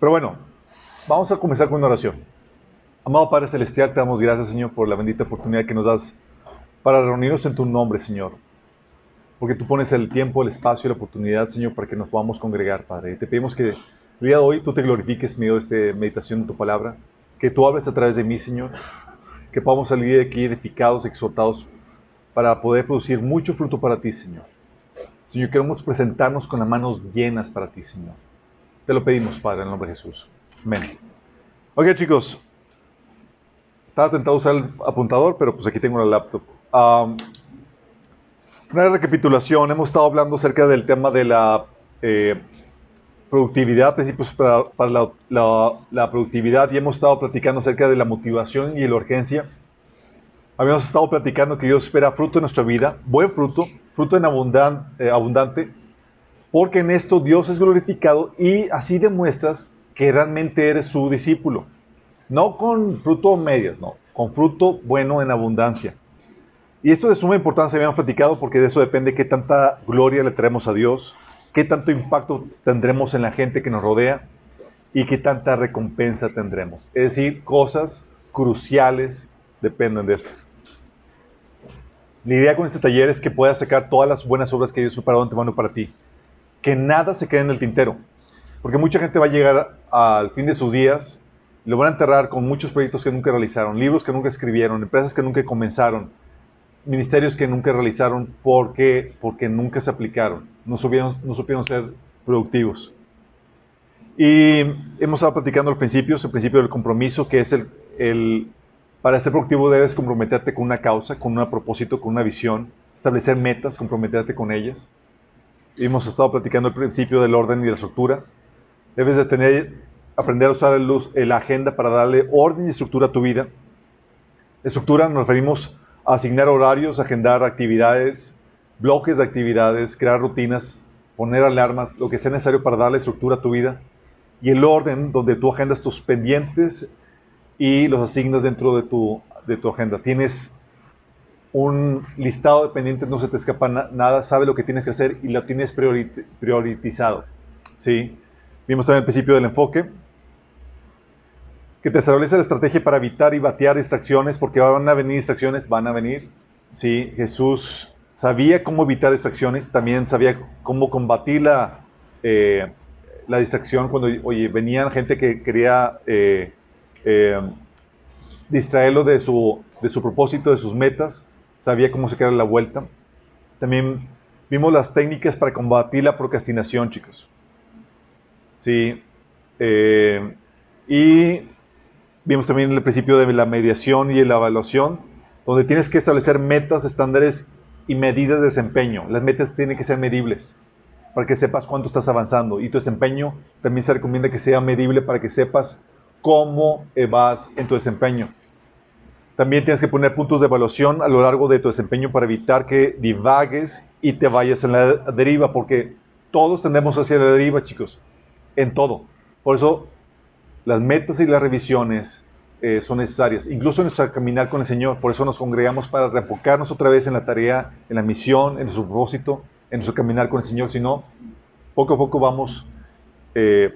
Pero bueno, vamos a comenzar con una oración. Amado Padre Celestial, te damos gracias, Señor, por la bendita oportunidad que nos das para reunirnos en tu nombre, Señor. Porque tú pones el tiempo, el espacio y la oportunidad, Señor, para que nos podamos congregar, Padre. Y te pedimos que el día de hoy tú te glorifiques medio de esta meditación de tu palabra, que tú hables a través de mí, Señor, que podamos salir de aquí edificados, exhortados, para poder producir mucho fruto para ti, Señor. Señor, queremos presentarnos con las manos llenas para ti, Señor. Te lo pedimos, Padre, en el nombre de Jesús. Amén. Ok, chicos, estaba tentado usar el apuntador, pero pues aquí tengo la laptop. una recapitulación, hemos estado hablando acerca del tema de la eh, productividad, principios para, la, productividad, y hemos estado platicando acerca de la motivación y la urgencia. Habíamos estado platicando que Dios espera fruto en nuestra vida, buen fruto, fruto en eh, abundante, porque en esto Dios es glorificado y así demuestras que realmente eres su discípulo. No con fruto medio, no, con fruto bueno en abundancia. Y esto de suma importancia habíamos platicado porque de eso depende qué tanta gloria le traemos a Dios, qué tanto impacto tendremos en la gente que nos rodea y qué tanta recompensa tendremos. Es decir, cosas cruciales dependen de esto. La idea con este taller es que puedas sacar todas las buenas obras que Dios preparado antemano para ti. Que nada se quede en el tintero. Porque mucha gente va a llegar al fin de sus días lo van a enterrar con muchos proyectos que nunca realizaron, libros que nunca escribieron, empresas que nunca comenzaron, ministerios que nunca realizaron porque, porque nunca se aplicaron, no supieron, no supieron ser productivos. Y hemos estado platicando los principios, el principio del compromiso, que es el, el, para ser productivo debes comprometerte con una causa, con un propósito, con una visión, establecer metas, comprometerte con ellas. Hemos estado platicando el principio del orden y la estructura. Debes de tener aprender a usar la agenda para darle orden y estructura a tu vida. Estructura nos referimos a asignar horarios, agendar actividades, bloques de actividades, crear rutinas, poner alarmas, lo que sea necesario para darle estructura a tu vida. Y el orden donde tú agendas tus pendientes y los asignas dentro de tu, de tu agenda. Tienes un listado de pendientes, no se te escapa nada, sabe lo que tienes que hacer y lo tienes priorizado. ¿sí? Vimos también el principio del enfoque, que te establece la estrategia para evitar y batear distracciones, porque van a venir distracciones, van a venir. Sí, Jesús sabía cómo evitar distracciones, también sabía cómo combatir la, eh, la distracción cuando oye, venían gente que quería eh, eh, distraerlo de su, de su propósito, de sus metas, sabía cómo sacar la vuelta. También vimos las técnicas para combatir la procrastinación, chicos. Sí. y Vimos también el principio de la mediación y la evaluación, donde tienes que establecer metas, estándares y medidas de desempeño. Las metas tienen que ser medibles para que sepas cuánto estás avanzando. Y tu desempeño también se recomienda que sea medible para que sepas cómo vas en tu desempeño. También tienes que poner puntos de evaluación a lo largo de tu desempeño para evitar que divagues y te vayas en la deriva, porque todos tendemos hacia la deriva, chicos, en todo. Por eso las metas y las revisiones eh, son necesarias, incluso en nuestro caminar con el Señor. Por eso nos congregamos para reenfocarnos otra vez en la tarea, en la misión, en nuestro propósito, en nuestro caminar con el Señor. Si no, poco a poco vamos, eh,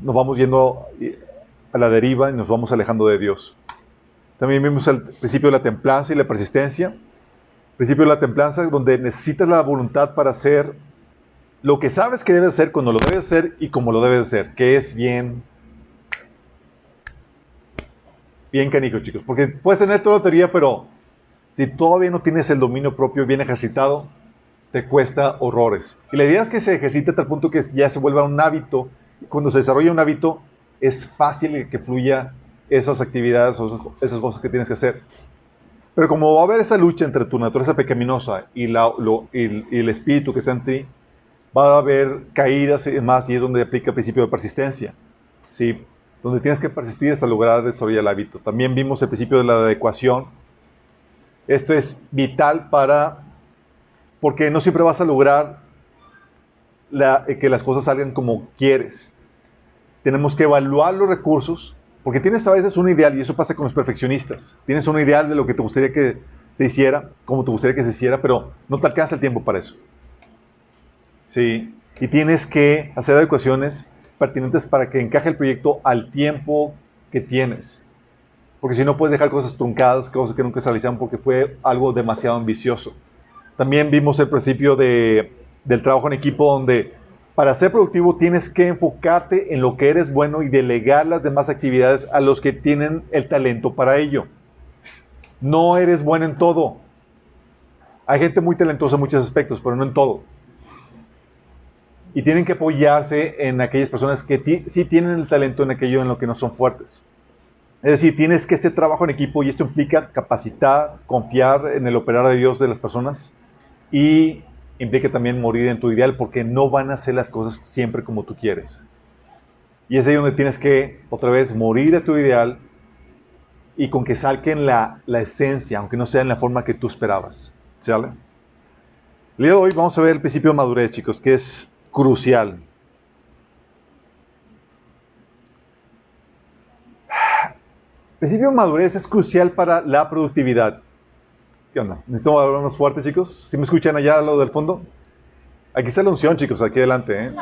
nos vamos yendo eh, a la deriva y nos vamos alejando de Dios. También vimos el principio de la templanza y la persistencia. principio de la templanza, donde necesitas la voluntad para hacer lo que sabes que debes hacer, cuando lo debes hacer y como lo debes hacer, que es bien, bien canico, chicos. Porque puedes tener toda la teoría, pero si todavía no tienes el dominio propio bien ejercitado, te cuesta horrores. Y la idea es que se ejercite hasta el punto que ya se vuelva un hábito. Cuando se desarrolla un hábito, es fácil que fluya esas actividades o esas cosas que tienes que hacer. Pero como va a haber esa lucha entre tu naturaleza pecaminosa y, la, y, el espíritu que está en ti, va a haber caídas y demás, y es donde aplica el principio de persistencia. ¿sí? donde tienes que persistir hasta lograr desarrollar el hábito. También vimos el principio de la adecuación. Esto es vital para, porque no siempre vas a lograr que las cosas salgan como quieres. Tenemos que evaluar los recursos, porque tienes a veces un ideal, y eso pasa con los perfeccionistas. Tienes un ideal de lo que te gustaría que se hiciera, como te gustaría que se hiciera, pero no te alcanza el tiempo para eso. Sí, y tienes que hacer adecuaciones pertinentes para que encaje el proyecto al tiempo que tienes. Porque si no puedes dejar cosas truncadas, cosas que nunca se realizaron porque fue algo demasiado ambicioso. También vimos el principio de, del trabajo en equipo donde para ser productivo tienes que enfocarte en lo que eres bueno y delegar las demás actividades a los que tienen el talento para ello. No eres bueno en todo. Hay gente muy talentosa en muchos aspectos, pero no en todo. Y tienen que apoyarse en aquellas personas que sí tienen el talento en aquello en lo que no son fuertes. Es decir, tienes que este trabajo en equipo y esto implica capacitar, confiar en el operar de Dios de las personas y implica también morir en tu ideal porque no van a hacer las cosas siempre como tú quieres. Y es ahí donde tienes que otra vez morir a tu ideal y con que salquen la, la esencia, aunque no sea en la forma que tú esperabas. ¿Sale? El día de hoy vamos a ver el principio de madurez, chicos, que es crucial. El principio de madurez es crucial para la productividad. ¿Qué onda? ¿Necesitamos hablar más fuerte, chicos? ¿Sí me escuchan allá a lo del fondo? Aquí está la unción, chicos, aquí adelante. ¿eh?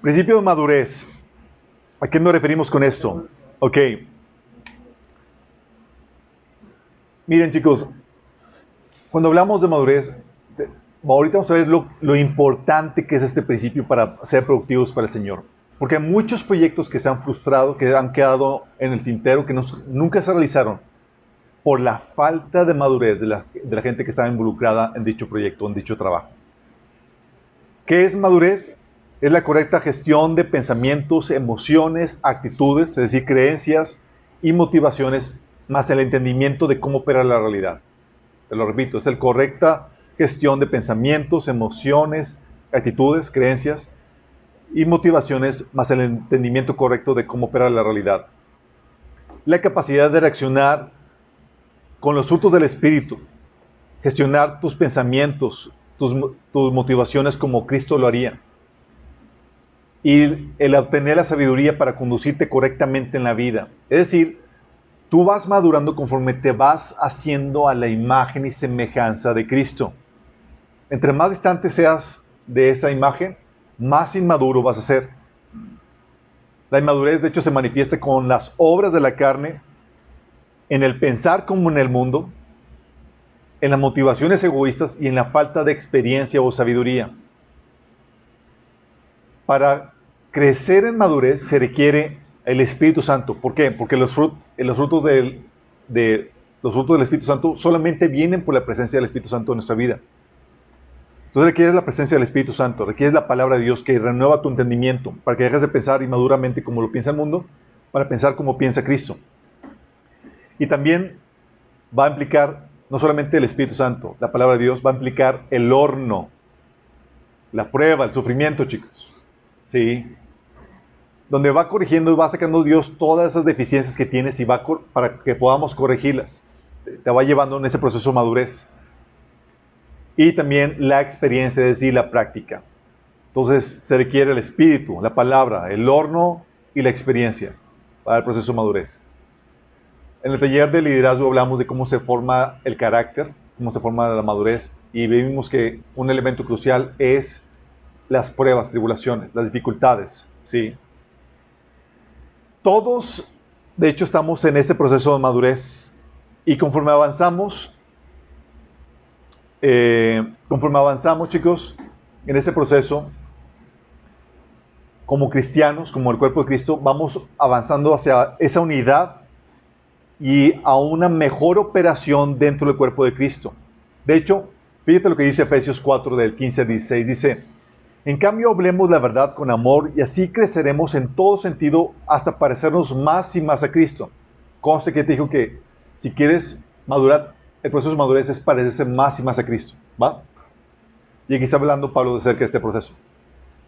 Principio de madurez. ¿A qué nos referimos con esto? Ok. Miren chicos, cuando hablamos de madurez, ahorita vamos a ver lo, importante que es este principio para ser productivos para el Señor. Porque hay muchos proyectos que se han frustrado, que han quedado en el tintero, que nunca se realizaron por la falta de madurez de, de la gente que estaba involucrada en dicho proyecto, en dicho trabajo. ¿Qué es madurez? Es la correcta gestión de pensamientos, emociones, actitudes, es decir, creencias y motivaciones más el entendimiento de cómo opera la realidad. Te lo repito, es la correcta gestión de pensamientos, emociones, actitudes, creencias y motivaciones más el entendimiento correcto de cómo opera la realidad. La capacidad de reaccionar con los frutos del Espíritu, gestionar tus pensamientos, tus, tus motivaciones como Cristo lo haría. Y el obtener la sabiduría para conducirte correctamente en la vida. Es decir, Tú vas madurando conforme te vas haciendo a la imagen y semejanza de Cristo. Entre más distante seas de esa imagen, más inmaduro vas a ser. La inmadurez, de hecho, se manifiesta con las obras de la carne, en el pensar como en el mundo, en las motivaciones egoístas y en la falta de experiencia o sabiduría. Para crecer en madurez se requiere el Espíritu Santo. ¿Por qué? Porque los, de, los frutos del Espíritu Santo solamente vienen por la presencia del Espíritu Santo en nuestra vida. Entonces requieres la presencia del Espíritu Santo, requieres la palabra de Dios que renueva tu entendimiento para que dejes de pensar inmaduramente como lo piensa el mundo, para pensar como piensa Cristo. Y también va a implicar no solamente el Espíritu Santo, la palabra de Dios va a implicar el horno, la prueba, el sufrimiento, chicos. Sí, donde va corrigiendo va sacando Dios todas esas deficiencias que tienes y va para que podamos corregirlas. Te va llevando en ese proceso madurez. Y también la experiencia, es decir, la práctica. Entonces se requiere el espíritu, la palabra, el horno y la experiencia para el proceso de madurez. En el taller de liderazgo hablamos de cómo se forma el carácter, cómo se forma la madurez y vimos que un elemento crucial es las pruebas, tribulaciones, las dificultades, ¿sí? Todos, de hecho, estamos en ese proceso de madurez y conforme avanzamos, eh, conforme avanzamos, chicos, en ese proceso, como cristianos, como el cuerpo de Cristo, vamos avanzando hacia esa unidad y a una mejor operación dentro del cuerpo de Cristo. De hecho, fíjate lo que dice Efesios 4 del 15 al 16, dice, en cambio, hablemos la verdad con amor y así creceremos en todo sentido hasta parecernos más y más a Cristo. Conste que te dijo que si quieres madurar, el proceso de madurez es parecerse más y más a Cristo. ¿Va? Y aquí está hablando Pablo de cerca de este proceso.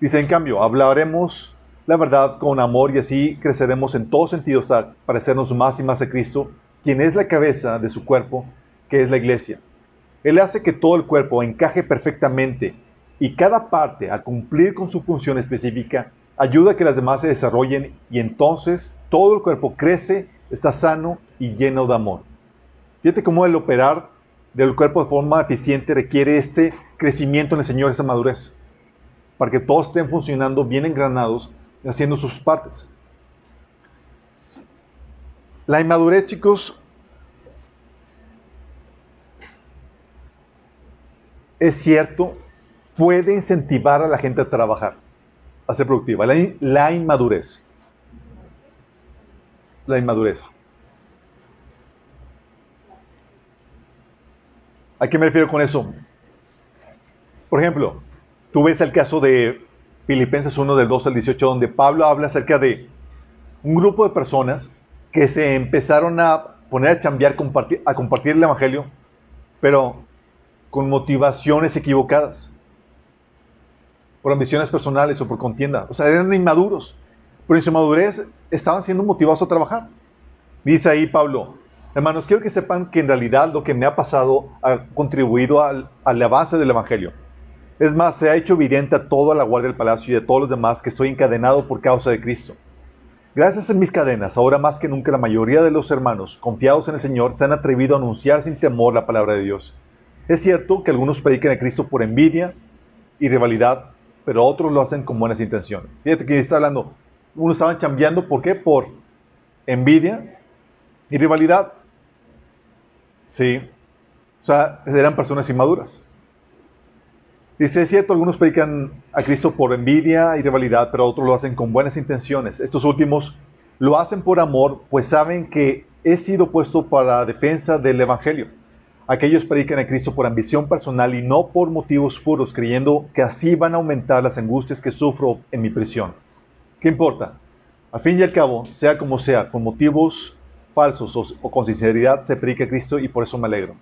Dice, en cambio, hablaremos la verdad con amor y así creceremos en todo sentido hasta parecernos más y más a Cristo, quien es la cabeza de su cuerpo, que es la iglesia. Él hace que todo el cuerpo encaje perfectamente y cada parte, al cumplir con su función específica, ayuda a que las demás se desarrollen y entonces todo el cuerpo crece, está sano y lleno de amor. Fíjate cómo el operar del cuerpo de forma eficiente requiere este crecimiento en el Señor, esta madurez, para que todos estén funcionando bien engranados, haciendo sus partes. La inmadurez, chicos, es cierto, puede incentivar a la gente a trabajar, a ser productiva. La, la inmadurez. La inmadurez. ¿A qué me refiero con eso? Por ejemplo, tú ves el caso de Filipenses 1 del 2 al 18, donde Pablo habla acerca de un grupo de personas que se empezaron a poner a chambear, a compartir el Evangelio, pero con motivaciones equivocadas, por ambiciones personales o por contienda. O sea, eran inmaduros, pero en su madurez estaban siendo motivados a trabajar. Dice ahí Pablo, Hermanos, quiero que sepan que en realidad lo que me ha pasado ha contribuido al, la base del Evangelio. Es más, se ha hecho evidente a toda la guardia del palacio y a todos los demás que estoy encadenado por causa de Cristo. Gracias a mis cadenas, ahora más que nunca la mayoría de los hermanos, confiados en el Señor, se han atrevido a anunciar sin temor la palabra de Dios. Es cierto que algunos predican a Cristo por envidia y rivalidad, pero otros lo hacen con buenas intenciones. Fíjate que está hablando, unos estaban chambeando, ¿por qué? Por envidia y rivalidad. Sí. O sea, eran personas inmaduras. Dice, es cierto, algunos predican a Cristo por envidia y rivalidad, pero otros lo hacen con buenas intenciones. Estos últimos lo hacen por amor, pues saben que he sido puesto para defensa del Evangelio. Aquellos predican a Cristo por ambición personal y no por motivos puros, creyendo que así van a aumentar las angustias que sufro en mi prisión. ¿Qué importa? Al fin y al cabo, sea como sea, con motivos falsos o, con sinceridad se predica Cristo y por eso me alegro.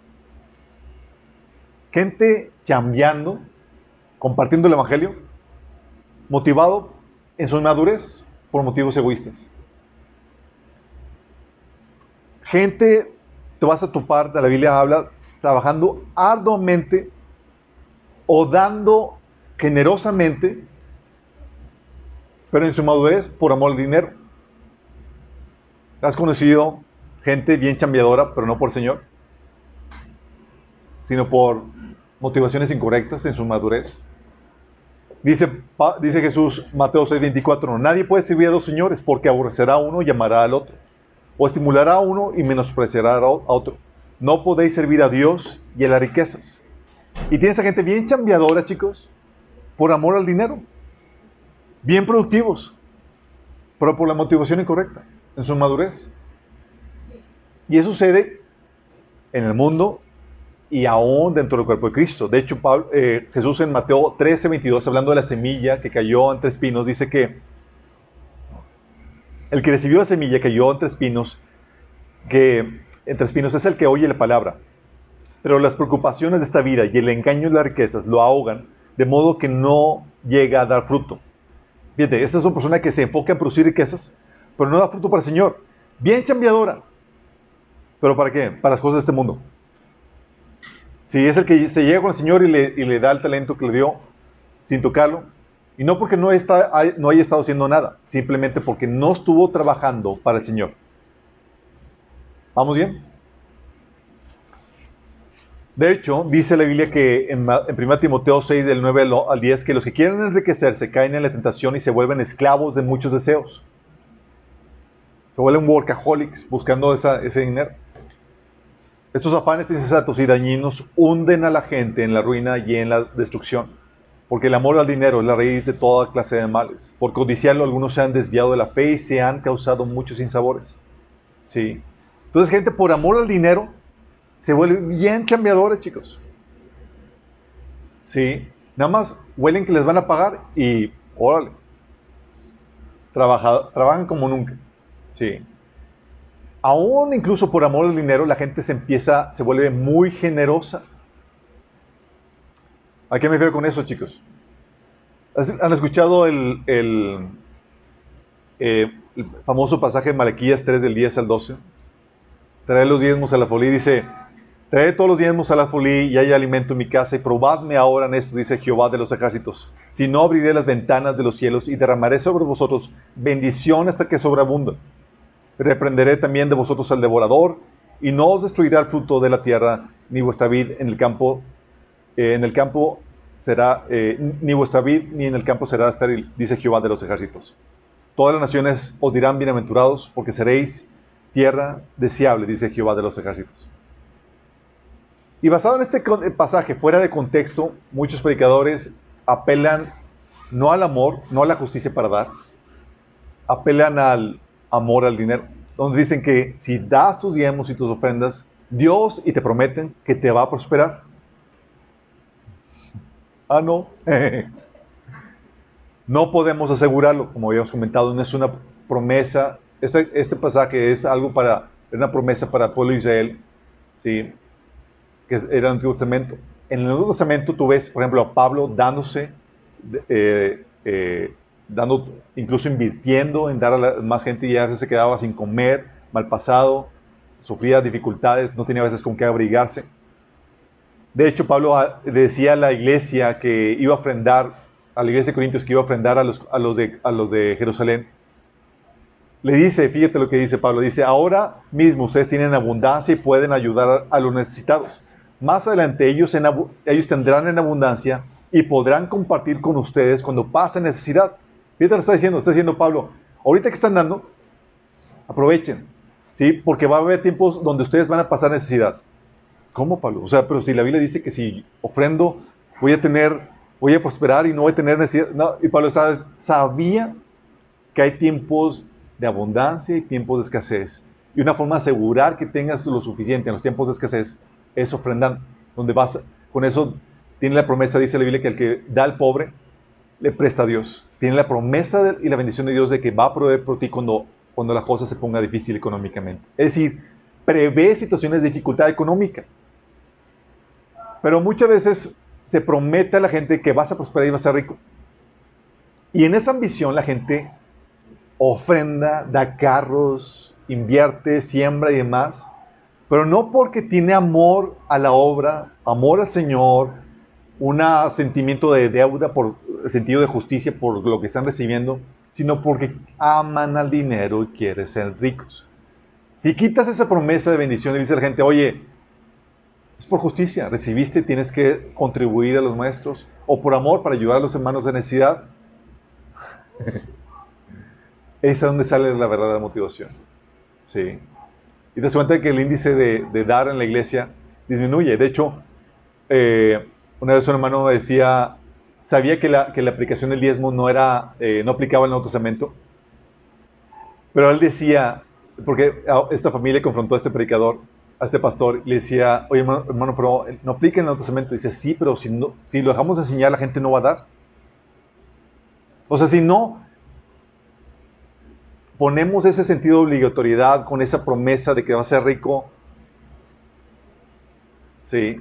Gente chambeando, compartiendo el Evangelio, motivado en su inmadurez por motivos egoístas. Gente, te vas a topar, de la Biblia habla, trabajando arduamente o dando generosamente, pero en su madurez por amor al dinero. ¿Has conocido gente bien chambeadora, pero no por Señor? Sino por motivaciones incorrectas en su madurez. Dice, dice Jesús, Mateo 6:24, nadie puede servir a dos señores porque aborrecerá a uno y amará al otro, o estimulará a uno y menospreciará a otro. No podéis servir a Dios y a las riquezas. Y tienes a gente bien chambeadora, chicos, por amor al dinero. Bien productivos, pero por la motivación incorrecta en su madurez. Y eso sucede en el mundo y aún dentro del cuerpo de Cristo. De hecho, eh, Jesús en Mateo 13, 22, hablando de la semilla que cayó entre espinos, dice que el que recibió la semilla cayó entre espinos, que entre espinos es el que oye la palabra. Pero las preocupaciones de esta vida y el engaño de las riquezas lo ahogan, de modo que no llega a dar fruto. Fíjate, esta es una persona que se enfoca en producir riquezas, pero no da fruto para el Señor. Bien chambeadora. ¿Pero para qué? Para las cosas de este mundo. Si es el que se llega con el Señor y le, da el talento que le dio sin tocarlo, y no porque no, está, no haya estado haciendo nada, simplemente porque no estuvo trabajando para el Señor. ¿Vamos bien? De hecho, dice la Biblia que en 1 Timoteo 6, del 9 al 10, que los que quieren enriquecerse caen en la tentación y se vuelven esclavos de muchos deseos se vuelven workaholics buscando ese dinero. Estos afanes insensatos y dañinos hunden a la gente en la ruina y en la destrucción, porque el amor al dinero es la raíz de toda clase de males. Por codiciarlo, algunos se han desviado de la fe y se han causado muchos sinsabores. Sí. Entonces, gente, por amor al dinero, se vuelve bien cambiadores, chicos. Sí. Nada más huelen que les van a pagar y, órale, trabajan como nunca. Sí. Aún incluso por amor al dinero, la gente se empieza, se vuelve muy generosa. ¿A qué me refiero con eso, chicos? ¿Han escuchado el, el, eh, famoso pasaje de Malaquías 3 del 10 al 12? Trae los diezmos a la folía y dice, trae todos los diezmos a la folía y hay alimento en mi casa y probadme ahora en esto, dice Jehová de los ejércitos. Si no, abriré las ventanas de los cielos y derramaré sobre vosotros bendición hasta que sobreabundan reprenderé también de vosotros al devorador, y no os destruirá el fruto de la tierra, ni vuestra vid en el campo, eh, en el campo será, eh, ni vuestra vid ni en el campo será estéril, dice Jehová de los ejércitos. Todas las naciones os dirán bienaventurados, porque seréis tierra deseable, dice Jehová de los ejércitos. Y basado en este pasaje, fuera de contexto, muchos predicadores apelan no al amor, no a la justicia para dar, apelan al amor al dinero, donde dicen que si das tus diezmos y tus ofrendas, Dios y te prometen que te va a prosperar. Ah, no. no podemos asegurarlo, como habíamos comentado, no es una promesa. Este, este pasaje es algo para, una promesa para el pueblo de Israel, ¿sí? que era el Antiguo Testamento. En el Nuevo Testamento tú ves, por ejemplo, a Pablo dándose, eh, eh, dando, incluso invirtiendo en dar a más gente y a veces se quedaba sin comer, mal pasado, sufría dificultades, no tenía a veces con qué abrigarse. De hecho, Pablo ah, decía a la iglesia que iba a ofrendar, a la iglesia de Corintios que iba a ofrendar a los, a los, de, a los de Jerusalén. Le dice, fíjate lo que dice Pablo, dice, ahora mismo ustedes tienen abundancia y pueden ayudar a los necesitados. Más adelante ellos, ellos tendrán en abundancia y podrán compartir con ustedes cuando pasen necesidad. Fíjate lo está diciendo, está diciendo Pablo, ahorita que están dando, aprovechen, ¿sí? Porque va a haber tiempos donde ustedes van a pasar necesidad. ¿Cómo, Pablo? O sea, pero si la Biblia dice que si ofrendo, voy a tener, voy a prosperar y no voy a tener necesidad. No, y Pablo sabía que hay tiempos de abundancia y tiempos de escasez. Y una forma de asegurar que tengas lo suficiente en los tiempos de escasez es ofrendando, donde vas, con eso tiene la promesa, dice la Biblia, que el que da al pobre, le presta a Dios. Tiene la promesa y la bendición de Dios de que va a proveer por ti cuando, cuando la cosa se ponga difícil económicamente. Es decir, prevé situaciones de dificultad económica. Pero muchas veces se promete a la gente que vas a prosperar y vas a ser rico. Y en esa ambición la gente ofrenda, da carros, invierte, siembra y demás pero no porque tiene amor a la obra, amor al Señor, un sentimiento de deuda, por sentido de justicia por lo que están recibiendo, sino porque aman al dinero y quieren ser ricos. Si quitas esa promesa de bendición y dice a la gente, oye, es por justicia, recibiste, tienes que contribuir a los maestros, o por amor para ayudar a los hermanos de necesidad, es a donde sale la verdadera motivación. Sí. Y te das cuenta que el índice de, dar en la iglesia disminuye. De hecho, eh, una vez un hermano decía, sabía que la, que la aplicación del diezmo no, era, eh, no aplicaba el Nuevo Testamento, pero él decía, porque esta familia confrontó a este predicador, a este pastor, y le decía, oye hermano, pero no aplica el Nuevo Testamento. dice, sí, pero si, no, si lo dejamos de enseñar, la gente no va a dar. O sea, si no ponemos ese sentido de obligatoriedad con esa promesa de que va a ser rico. Sí.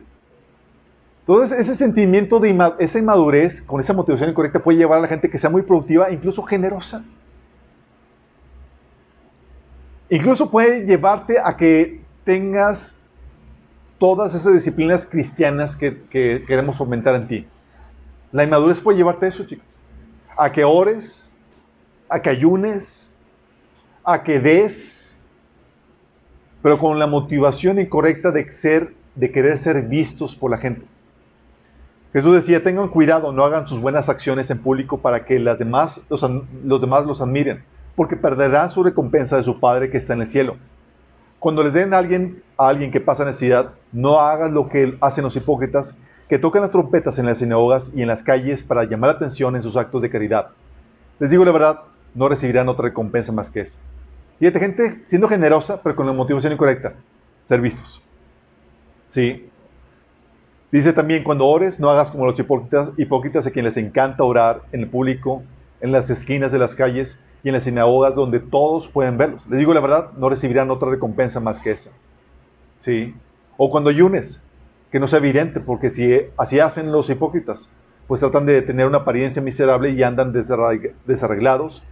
Entonces, ese sentimiento de esa inmadurez, con esa motivación incorrecta, puede llevar a la gente que sea muy productiva incluso generosa. Incluso puede llevarte a que tengas todas esas disciplinas cristianas que, que queremos fomentar en ti. La inmadurez puede llevarte a eso, chicos. A que ores, a que ayunes, a que des, pero con la motivación incorrecta de, ser, de querer ser vistos por la gente. Jesús decía, tengan cuidado, no hagan sus buenas acciones en público para que las demás, los, demás los admiren, porque perderán su recompensa de su Padre que está en el cielo. Cuando les den a alguien, a alguien que pasa necesidad, no hagan lo que hacen los hipócritas, que tocan las trompetas en las sinagogas y en las calles para llamar la atención en sus actos de caridad. Les digo la verdad, no recibirán otra recompensa más que esa. Fíjate, gente siendo generosa, pero con la motivación incorrecta. Ser vistos. ¿Sí? Dice también, cuando ores, no hagas como los hipócritas, hipócritas a quienes les encanta orar en el público, en las esquinas de las calles y en las sinagogas donde todos pueden verlos. Les digo la verdad, no recibirán otra recompensa más que esa. ¿Sí? O cuando ayunes, que no sea evidente, porque si así hacen los hipócritas, pues tratan de tener una apariencia miserable y andan desarreglados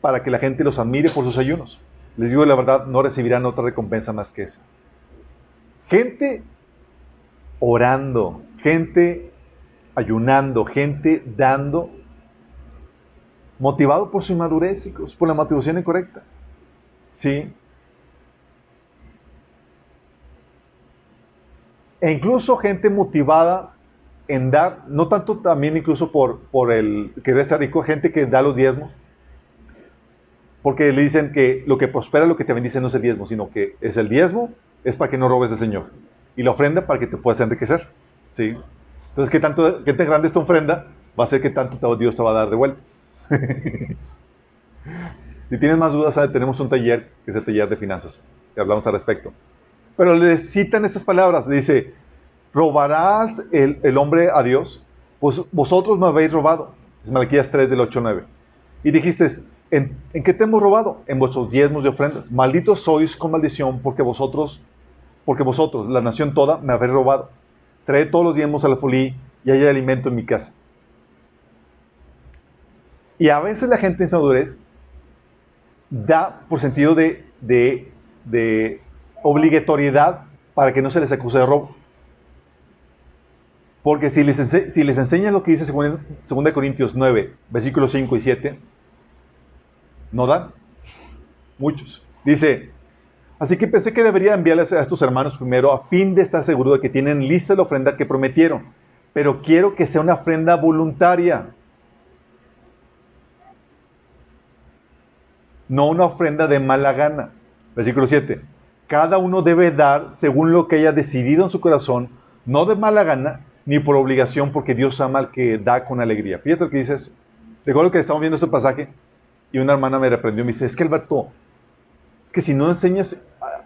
para que la gente los admire por sus ayunos. Les digo la verdad, no recibirán otra recompensa más que esa. Gente orando, gente ayunando, gente dando, motivado por su inmadurez, chicos, por la motivación incorrecta. ¿Sí? E incluso gente motivada en dar, no tanto también incluso por, por el querer ser rico, gente que da los diezmos, porque le dicen que lo que prospera, lo que te bendice no es el diezmo, sino que es el diezmo, es para que no robes al Señor. Y la ofrenda para que te puedas enriquecer. ¿sí? Entonces, ¿qué, tanto, ¿qué tan grande es tu ofrenda? Va a ser que tanto Dios te va a dar de vuelta. si tienes más dudas, tenemos un taller, que es el taller de finanzas, que hablamos al respecto. Pero le citan estas palabras, dice, ¿robarás el, hombre a Dios? Pues vosotros me habéis robado. Es Malaquías 3 del 8 9. Y dijiste, ¿en, ¿en, qué te hemos robado? En vuestros diezmos y ofrendas. Malditos sois con maldición porque vosotros, porque vosotros, la nación toda, me habéis robado. Trae todos los diezmos a la folí y hay alimento en mi casa. Y a veces la gente en madurez da por sentido de, de obligatoriedad para que no se les acuse de robo. Porque si les, enseñas lo que dice 2 Corintios 9, versículos 5 y 7, no dan. Muchos. Dice, así que pensé que debería enviarles a estos hermanos primero a fin de estar seguro de que tienen lista la ofrenda que prometieron. Pero quiero que sea una ofrenda voluntaria. No una ofrenda de mala gana. Versículo 7. Cada uno debe dar según lo que haya decidido en su corazón, no de mala gana, ni por obligación, porque Dios ama al que da con alegría. Fíjate lo que dice eso. Recuerdo que estamos viendo este pasaje y una hermana me reprendió y me dice, es que Alberto, es que si no enseñas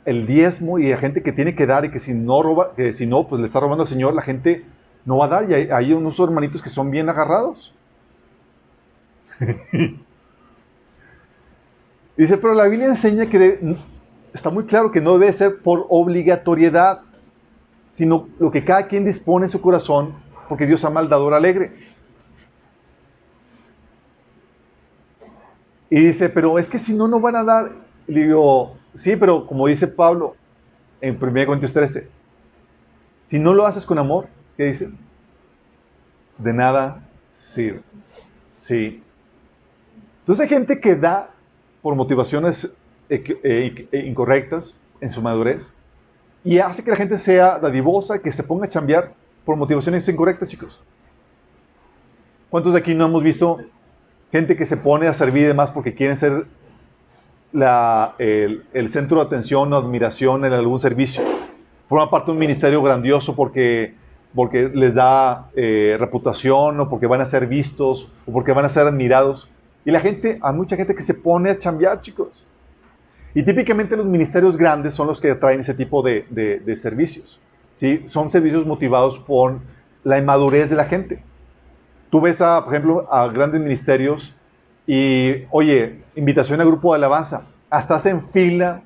el diezmo y a gente que tiene que dar y que si no roba, que si no, pues le está robando al Señor, la gente no va a dar. Y hay, unos hermanitos que son bien agarrados. dice, pero la Biblia enseña que está muy claro que no debe ser por obligatoriedad sino lo que cada quien dispone en su corazón, porque Dios ama al dador alegre. Y dice, pero es que si no, no van a dar. Le digo, sí, pero como dice Pablo en 1 Corintios 13, si no lo haces con amor, ¿qué dice? De nada sirve. Sí. Entonces hay gente que da por motivaciones eh, incorrectas en su madurez y hace que la gente sea dadivosa, que se ponga a chambear por motivaciones incorrectas, chicos. ¿Cuántos de aquí no hemos visto gente que se pone a servir y demás porque quieren ser el, centro de atención o admiración en algún servicio? Forma parte de un ministerio grandioso porque, porque les da eh, reputación o porque van a ser vistos o porque van a ser admirados. Y la gente, hay mucha gente que se pone a chambear, chicos. Y típicamente los ministerios grandes son los que traen ese tipo de, servicios. ¿sí? Son servicios motivados por la inmadurez de la gente. Tú ves, a, por ejemplo, a grandes ministerios y, oye, invitación a grupo de alabanza. Hasta hacen fila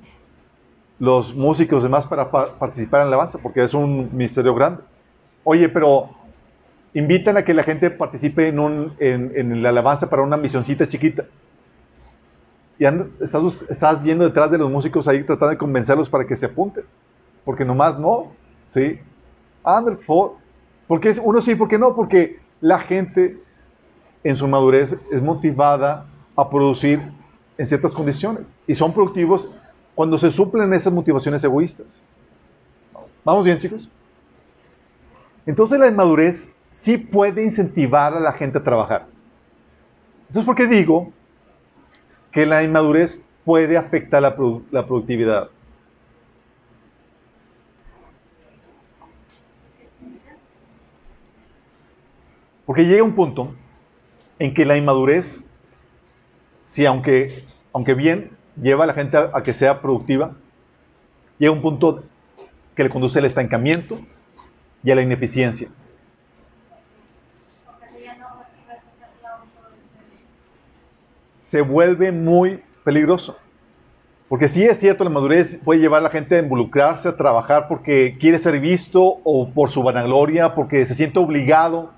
los músicos demás para, participar en la alabanza, porque es un ministerio grande. Oye, pero invitan a que la gente participe en, un, en, en la alabanza para una misioncita chiquita y estás, estás yendo detrás de los músicos ahí tratando de convencerlos para que se apunten. Porque nomás no, ¿sí? Ander, porque uno sí, ¿por qué no? Porque la gente en su madurez es motivada a producir en ciertas condiciones y son productivos cuando se suplen esas motivaciones egoístas. ¿Vamos bien, chicos? Entonces la inmadurez sí puede incentivar a la gente a trabajar. Entonces, ¿por qué digo que la inmadurez puede afectar la, productividad. Porque llega un punto en que la inmadurez, si aunque, aunque bien lleva a la gente a, que sea productiva, llega un punto que le conduce al estancamiento y a la ineficiencia. se vuelve muy peligroso. Porque sí es cierto, la madurez puede llevar a la gente a involucrarse, a trabajar porque quiere ser visto o por su vanagloria, porque se siente obligado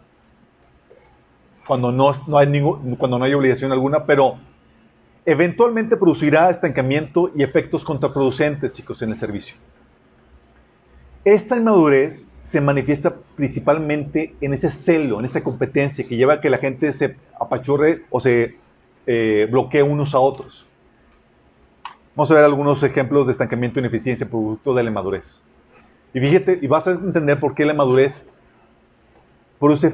cuando no, no hay, ningún, cuando no hay obligación alguna, pero eventualmente producirá estancamiento y efectos contraproducentes, chicos, en el servicio. Esta inmadurez se manifiesta principalmente en ese celo, en esa competencia que lleva a que la gente se apachurre o se eh, bloquea unos a otros. Vamos a ver algunos ejemplos de estancamiento e ineficiencia producto de la inmadurez. Y fíjate, y vas a entender por qué la madurez produce,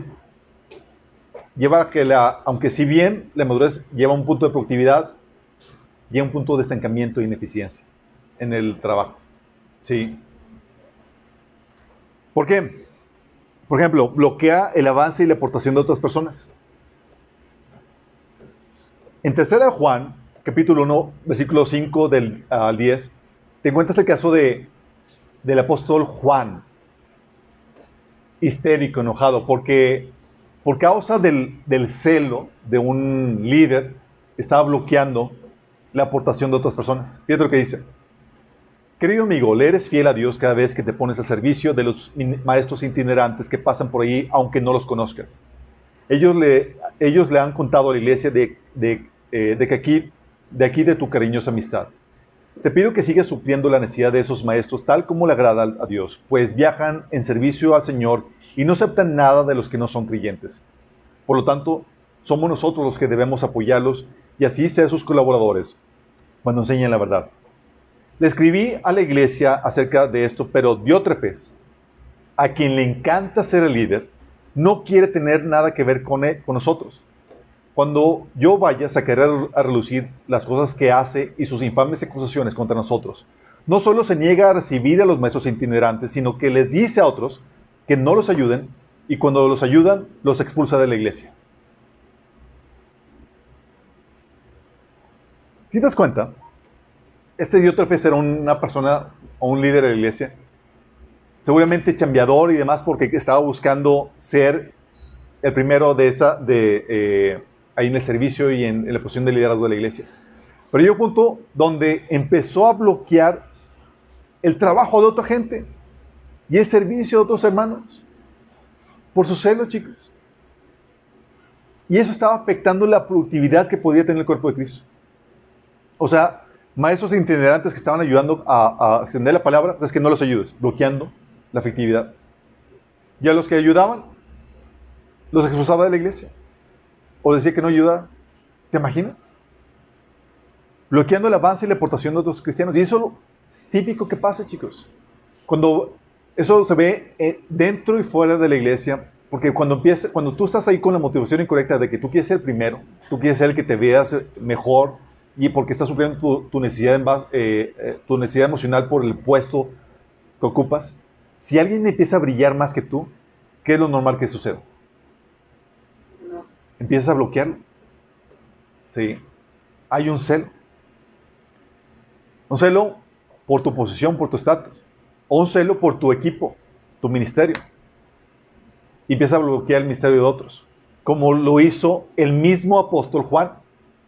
lleva a que la, aunque si bien la madurez lleva un punto de productividad, lleva a un punto de estancamiento e ineficiencia en el trabajo. Sí. ¿Por qué? Por ejemplo, bloquea el avance y la aportación de otras personas. En tercera Juan, capítulo 1, versículo 5 del, al 10, te encuentras el caso de, del apóstol Juan, histérico, enojado, porque por causa del, celo de un líder, estaba bloqueando la aportación de otras personas. Fíjate lo que dice. Querido amigo, le eres fiel a Dios cada vez que te pones al servicio de los maestros itinerantes que pasan por ahí, aunque no los conozcas. Ellos le, ellos le han contado a la iglesia de, de, eh, de que aquí, de aquí de tu cariñosa amistad. Te pido que sigas supliendo la necesidad de esos maestros tal como le agrada a Dios, pues viajan en servicio al Señor y no aceptan nada de los que no son creyentes. Por lo tanto, somos nosotros los que debemos apoyarlos y así ser sus colaboradores cuando enseñen la verdad. Le escribí a la iglesia acerca de esto, pero Diótrefes, a quien le encanta ser el líder, no quiere tener nada que ver con, con nosotros. Cuando yo vaya, sacaré a relucir las cosas que hace y sus infames acusaciones contra nosotros. No solo se niega a recibir a los maestros itinerantes, sino que les dice a otros que no los ayuden y cuando los ayudan, los expulsa de la iglesia. Si te das cuenta, este Diótrefes era una persona o un líder de la iglesia, seguramente chambeador y demás, porque estaba buscando ser el primero de esa, de, eh, ahí en el servicio y en, la posición de liderazgo de la iglesia. Pero llegó un punto donde empezó a bloquear el trabajo de otra gente y el servicio de otros hermanos por su celo, chicos. Y eso estaba afectando la productividad que podía tener el cuerpo de Cristo. O sea, maestros itinerantes que estaban ayudando a, extender la palabra, es que no los ayudes, bloqueando la efectividad. Y a los que ayudaban, los expulsaba de la iglesia. O decía que no ayudaba. ¿Te imaginas? Bloqueando el avance y la aportación de otros cristianos. Y eso es típico que pasa, chicos. Cuando eso se ve eh, dentro y fuera de la iglesia, porque cuando, empieza, cuando tú estás ahí con la motivación incorrecta de que tú quieres ser primero, tú quieres ser el que te veas mejor, y porque estás supliendo tu, necesidad, eh, eh, tu necesidad emocional por el puesto que ocupas, si alguien empieza a brillar más que tú, ¿qué es lo normal que suceda? Empiezas a bloquearlo. ¿Sí? Hay un celo. Un celo por tu posición, por tu estatus. O un celo por tu equipo, tu ministerio. Y empieza a bloquear el ministerio de otros. Como lo hizo el mismo apóstol Juan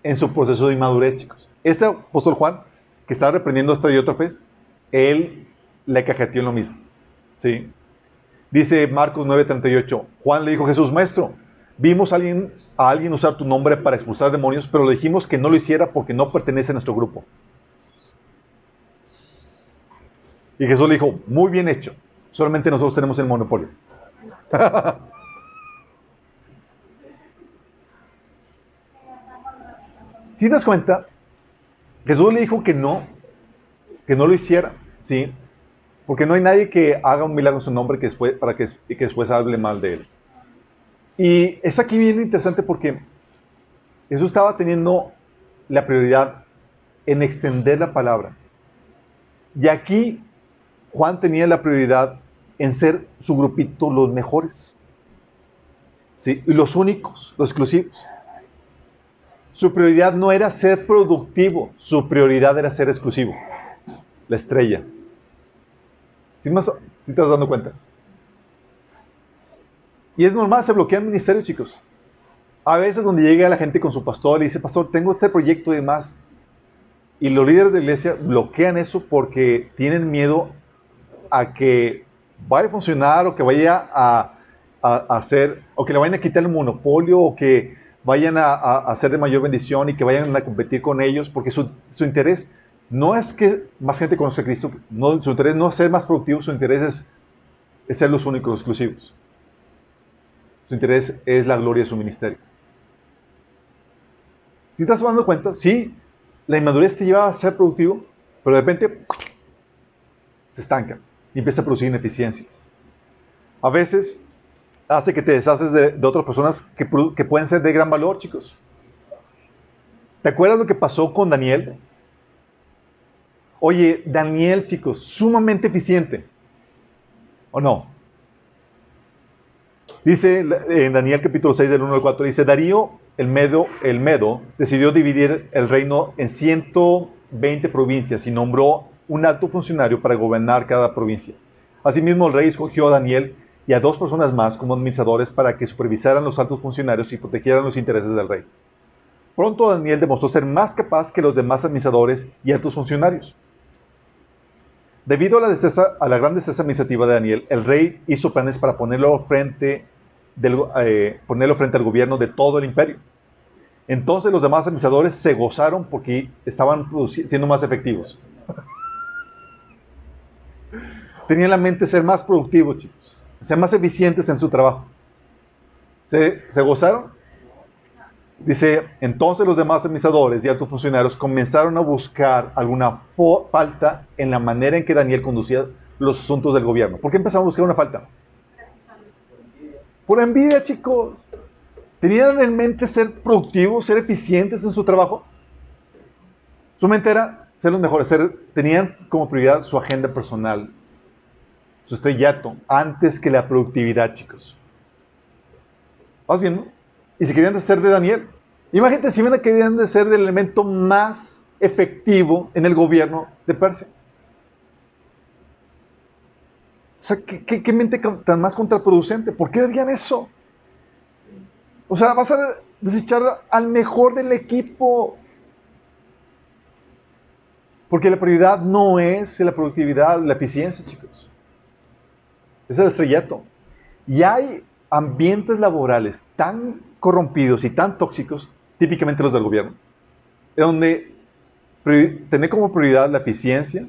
en su proceso de inmadurez, chicos. Este apóstol Juan, que estaba reprendiendo a esta Diótrefes, él le cajeteó en lo mismo. ¿sí? Dice Marcos 9:38, Juan le dijo a Jesús, maestro, vimos a alguien, a alguien usar tu nombre para expulsar demonios, pero le dijimos que no lo hiciera porque no pertenece a nuestro grupo. Y Jesús le dijo, muy bien hecho, solamente nosotros tenemos el monopolio. Si te das cuenta, Jesús le dijo que no, que no lo hiciera, ¿sí? Porque no hay nadie que haga un milagro en su nombre que después, para que, que después hable mal de él. Y es aquí bien interesante porque Jesús estaba teniendo la prioridad en extender la palabra. Y aquí Juan tenía la prioridad en ser su grupito los mejores. ¿sí? Y los únicos, los exclusivos. Su prioridad no era ser productivo, su prioridad era ser exclusivo. La estrella. ¿Sí, más, te estás dando cuenta? Y es normal, se bloquea el ministerio, chicos. A veces donde llega la gente con su pastor y dice, pastor, tengo este proyecto y demás. Y los líderes de iglesia bloquean eso porque tienen miedo a que vaya a funcionar o que vaya a, a hacer, o que le vayan a quitar el monopolio o que vayan a, a, ser de mayor bendición y que vayan a competir con ellos, porque su, su interés no es que más gente conozca a Cristo, no, su interés no es ser más productivo, su interés es, es ser los únicos exclusivos. Su interés es la gloria de su ministerio. Si estás dando cuenta, sí, la inmadurez te lleva a ser productivo, pero de repente se estanca. Y empieza a producir ineficiencias. A veces hace que te deshaces de, otras personas que, pueden ser de gran valor, chicos. ¿Te acuerdas lo que pasó con Daniel? Oye, Daniel, chicos, sumamente eficiente. ¿O no? Dice en Daniel capítulo 6 del 1 al 4, dice, Darío el Medo, el Medo decidió dividir el reino en 120 provincias y nombró un alto funcionario para gobernar cada provincia. Asimismo, el rey escogió a Daniel y a dos personas más como administradores para que supervisaran los altos funcionarios y protegieran los intereses del rey. Pronto Daniel demostró ser más capaz que los demás administradores y altos funcionarios. Debido a la, a la gran destreza administrativa de Daniel, el rey hizo planes para eh, ponerlo frente al gobierno de todo el imperio. Entonces los demás administradores se gozaron porque estaban siendo más efectivos. Tenían la mente ser más productivos, chicos, ser más eficientes en su trabajo. ¿Se, gozaron? Dice, entonces los demás administradores y altos funcionarios comenzaron a buscar alguna falta en la manera en que Daniel conducía los asuntos del gobierno. ¿Por qué empezaron a buscar una falta? Por envidia, chicos. ¿Tenían en mente ser productivos, ser eficientes en su trabajo? Su mente era ser los mejores, ser, tenían como prioridad su agenda personal, su estrellato, antes que la productividad, chicos. ¿Vas viendo? Y si querían ser de Daniel, imagínate si querían de ser el elemento más efectivo en el gobierno de Persia. O sea, ¿qué, qué mente tan más contraproducente? ¿Por qué harían eso? O sea, vas a desechar al mejor del equipo. Porque la prioridad no es la productividad, la eficiencia, chicos. Es el estrellato. Y hay ambientes laborales tan corrompidos y tan tóxicos, típicamente los del gobierno, donde tener como prioridad la eficiencia,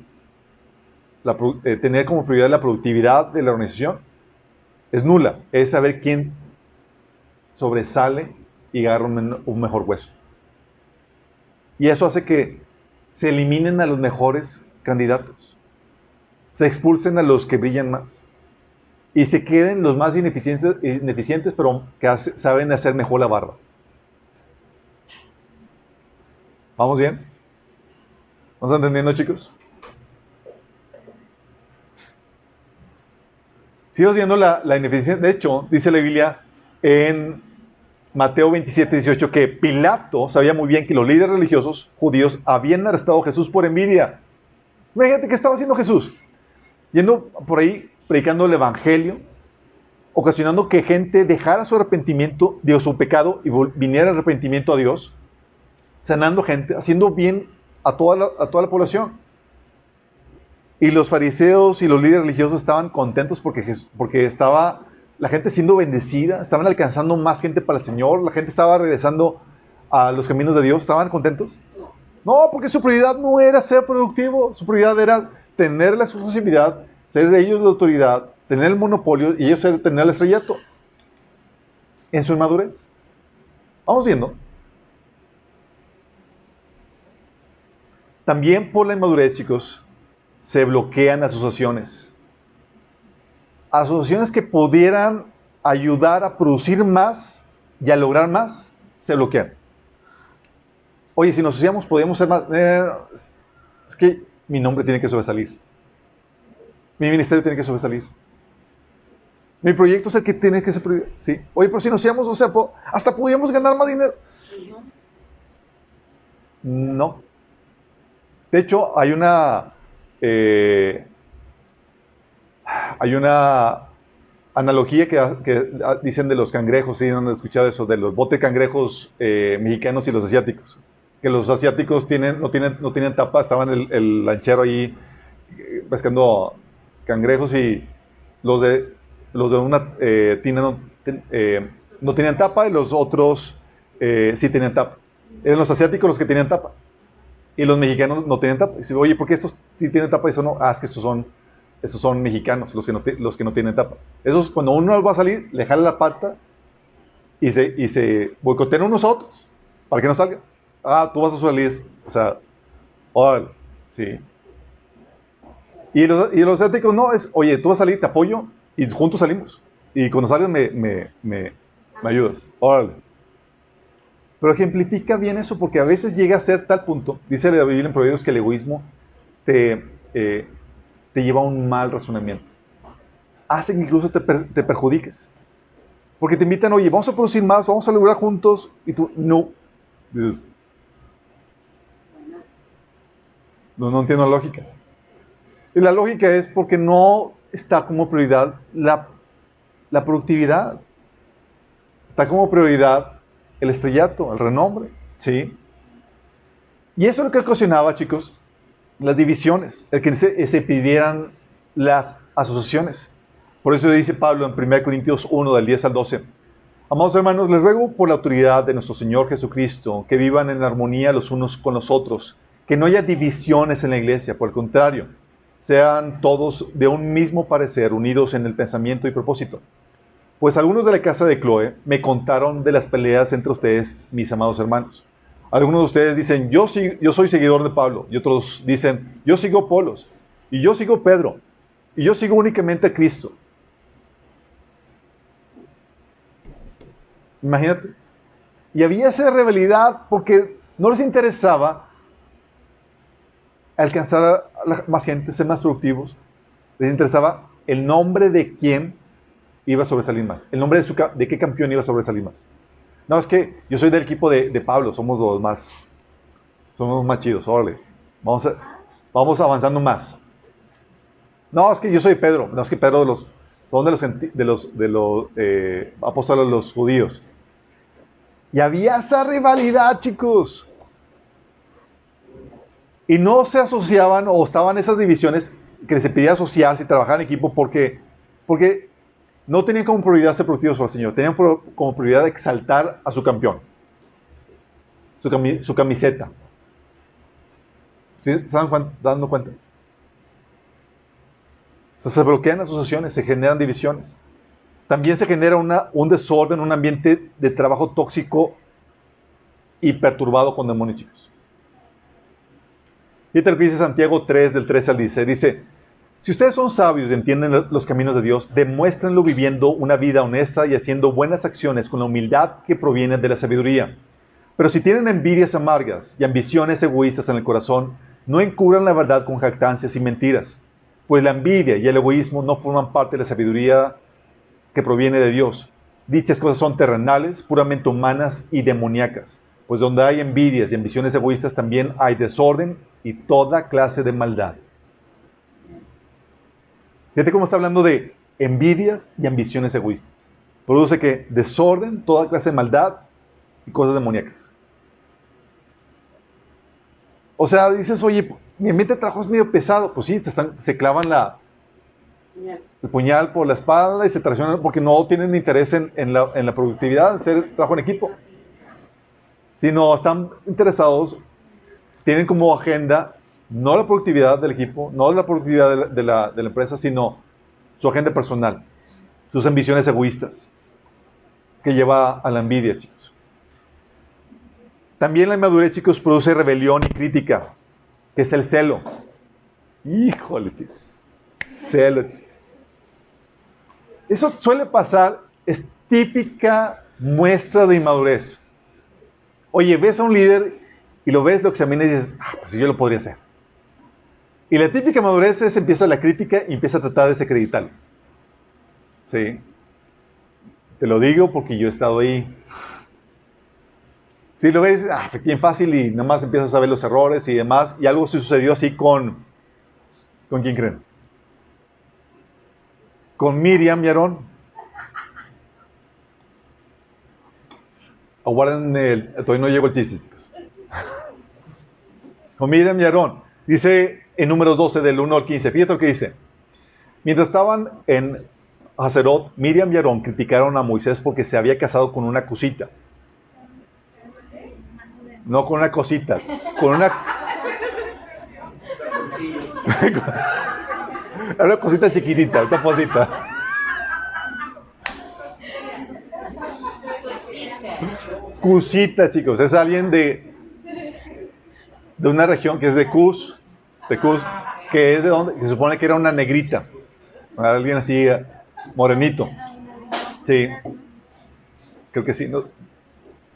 eh, tener como prioridad la productividad de la organización, es nula. Es saber quién sobresale y agarra un, mejor hueso. Y eso hace que se eliminen a los mejores candidatos, se expulsen a los que brillan más y se queden los más ineficientes, ineficientes pero que saben hacer mejor la barba. ¿Vamos bien? ¿Vamos entendiendo, chicos? Sigo viendo la, la ineficiencia. De hecho, dice la Biblia en Mateo 27, 18 que Pilato sabía muy bien que los líderes religiosos judíos habían arrestado a Jesús por envidia. Imagínate qué estaba haciendo Jesús. Yendo por ahí predicando el Evangelio, ocasionando que gente dejara su arrepentimiento de su pecado y viniera arrepentimiento a Dios, sanando gente, haciendo bien a toda la, a toda la población. Y los fariseos y los líderes religiosos estaban contentos porque, porque estaba la gente siendo bendecida, estaban alcanzando más gente para el Señor, la gente estaba regresando a los caminos de Dios, ¿estaban contentos? No, porque su prioridad no era ser productivo, su prioridad era tener la exclusividad, ser ellos la autoridad, tener el monopolio y ellos tener el estrellato. En su inmadurez. Vamos viendo. También por la inmadurez, chicos, se bloquean asociaciones asociaciones que pudieran ayudar a producir más y a lograr más, se bloquean. Oye, si nos asociamos, podríamos ser más... Eh, es que mi nombre tiene que sobresalir. Mi ministerio tiene que sobresalir. Mi proyecto es el que tiene que ser... Sí. Oye, pero si nos hacíamos, o sea, hasta podríamos ganar más dinero. No. De hecho, hay una... Eh, hay una analogía que, dicen de los cangrejos, ¿sí? han escuchado eso? De los bote cangrejos eh, mexicanos y los asiáticos. Que los asiáticos tienen, no, tienen, no tienen tapa, estaban el, el lanchero ahí eh, pescando cangrejos y los de, los de una eh, tina no, no, tenían tapa y los otros sí tenían tapa. Eran los asiáticos los que tenían tapa. Y los mexicanos no tenían tapa. Y dice, oye, ¿por qué estos sí tienen tapa y eso no? Ah, es que estos son esos son mexicanos, los que no, los que no tienen tapa. Esos, cuando uno va a salir, le jala la pata y se, y se boicotean unos a otros para que no salga. Ah, tú vas a salir. O sea, órale, sí. Y los, y los asiáticos no, es, oye, tú vas a salir, te apoyo y juntos salimos. Y cuando salgas me, me, me, me ayudas. Órale. Pero ejemplifica bien eso porque a veces llega a ser tal punto, dice la Biblia en Proverbios, que el egoísmo te, eh, te lleva a un mal razonamiento. Hace que incluso te, te perjudiques. Porque te invitan, oye, vamos a producir más, vamos a lograr juntos, y tú, no. No, no entiendo la lógica. Y la lógica es porque no está como prioridad la, la productividad. Está como prioridad el estrellato, el renombre. ¿Sí? Y eso es lo que ocasionaba, chicos, las divisiones, el que se, se pidieran las asociaciones. Por eso dice Pablo en 1 Corintios 1, del 10 al 12. Amados hermanos, les ruego por la autoridad de nuestro Señor Jesucristo que vivan en armonía los unos con los otros, que no haya divisiones en la iglesia, por el contrario, sean todos de un mismo parecer, unidos en el pensamiento y propósito. Pues algunos de la casa de Chloe me contaron de las peleas entre ustedes, mis amados hermanos. Algunos de ustedes dicen, yo, soy seguidor de Pablo, y otros dicen, yo sigo Polos, y yo sigo Pedro, y yo sigo únicamente a Cristo. Imagínate. Y había esa rivalidad porque no les interesaba alcanzar a más gente, ser más productivos. Les interesaba el nombre de quién iba a sobresalir más. El nombre de, su, de qué campeón iba a sobresalir más. No, es que yo soy del equipo de, de Pablo, somos los más, somos los más chidos, órale. Vamos, a- vamos avanzando más. No, es que yo soy Pedro. No, es que Pedro de los, son de los, de los, de los eh, apóstoles los judíos. Y había esa rivalidad, chicos. Y no se asociaban o estaban esas divisiones que se pedía asociarse y trabajar en equipo porque, porque no tenían como prioridad ser productivos para el Señor. Tenían como prioridad exaltar a su campeón, su, cami- su camiseta. ¿Sí? ¿Se están dando cuenta? Se bloquean asociaciones, se generan divisiones. También se genera una- un desorden, un ambiente de trabajo tóxico y perturbado con demonios, chicos. Fíjate lo que dice Santiago 3, del 13 al 16. Dice, si ustedes son sabios y entienden lo- los caminos de Dios, demuéstrenlo viviendo una vida honesta y haciendo buenas acciones con la humildad que proviene de la sabiduría. Pero si tienen envidias amargas y ambiciones egoístas en el corazón, no encubran la verdad con jactancias y mentiras, pues la envidia y el egoísmo no forman parte de la sabiduría que proviene de Dios. Dichas cosas son terrenales, puramente humanas y demoníacas, pues donde hay envidias y ambiciones egoístas también hay desorden y toda clase de maldad. Fíjate cómo está hablando de envidias y ambiciones egoístas. Produce que desorden, toda clase de maldad y cosas demoníacas. O sea, dices, oye, mi ambiente de trabajo es medio pesado. Pues sí, se, están- se clavan la, el puñal por la espalda y se traicionan porque no tienen interés en, en la, en la productividad, en hacer trabajo en equipo. Sino están interesados, tienen como agenda no la productividad del equipo, no la productividad de la, de la- empresa, sino su agenda personal, sus ambiciones egoístas, que lleva a la envidia, chicos. También la inmadurez, chicos, produce rebelión y crítica, que es el celo. Híjole, chicos. Celo. Eso suele pasar, es típica muestra de inmadurez. Oye, ves a un líder y lo ves, lo examinas y dices, ah, pues yo lo podría hacer. Y la típica madurez es empieza la crítica y empieza a tratar de desacreditarlo. ¿Sí? Te lo digo porque yo he estado ahí. Si lo ves, ah, bien fácil y nada más empiezas a ver los errores y demás. Y algo sucedió así con. ¿Con quién creen? Con Miriam y. Aguarden el. Todavía no llegó el chiste, chicos. Con Miriam y Aarón. Dice en números 12, del 1 al 15. Fíjate lo que dice. Mientras estaban en Hazerot, Miriam y Aarón criticaron a Moisés porque se había casado con una cosita. No con una cosita, con una. Era una cosita chiquitita, una cosita. Cusita, chicos, es alguien de, de una región que es de Cus, de Cus. que es de donde, se supone que era una negrita, alguien así morenito. Sí, creo que sí, no,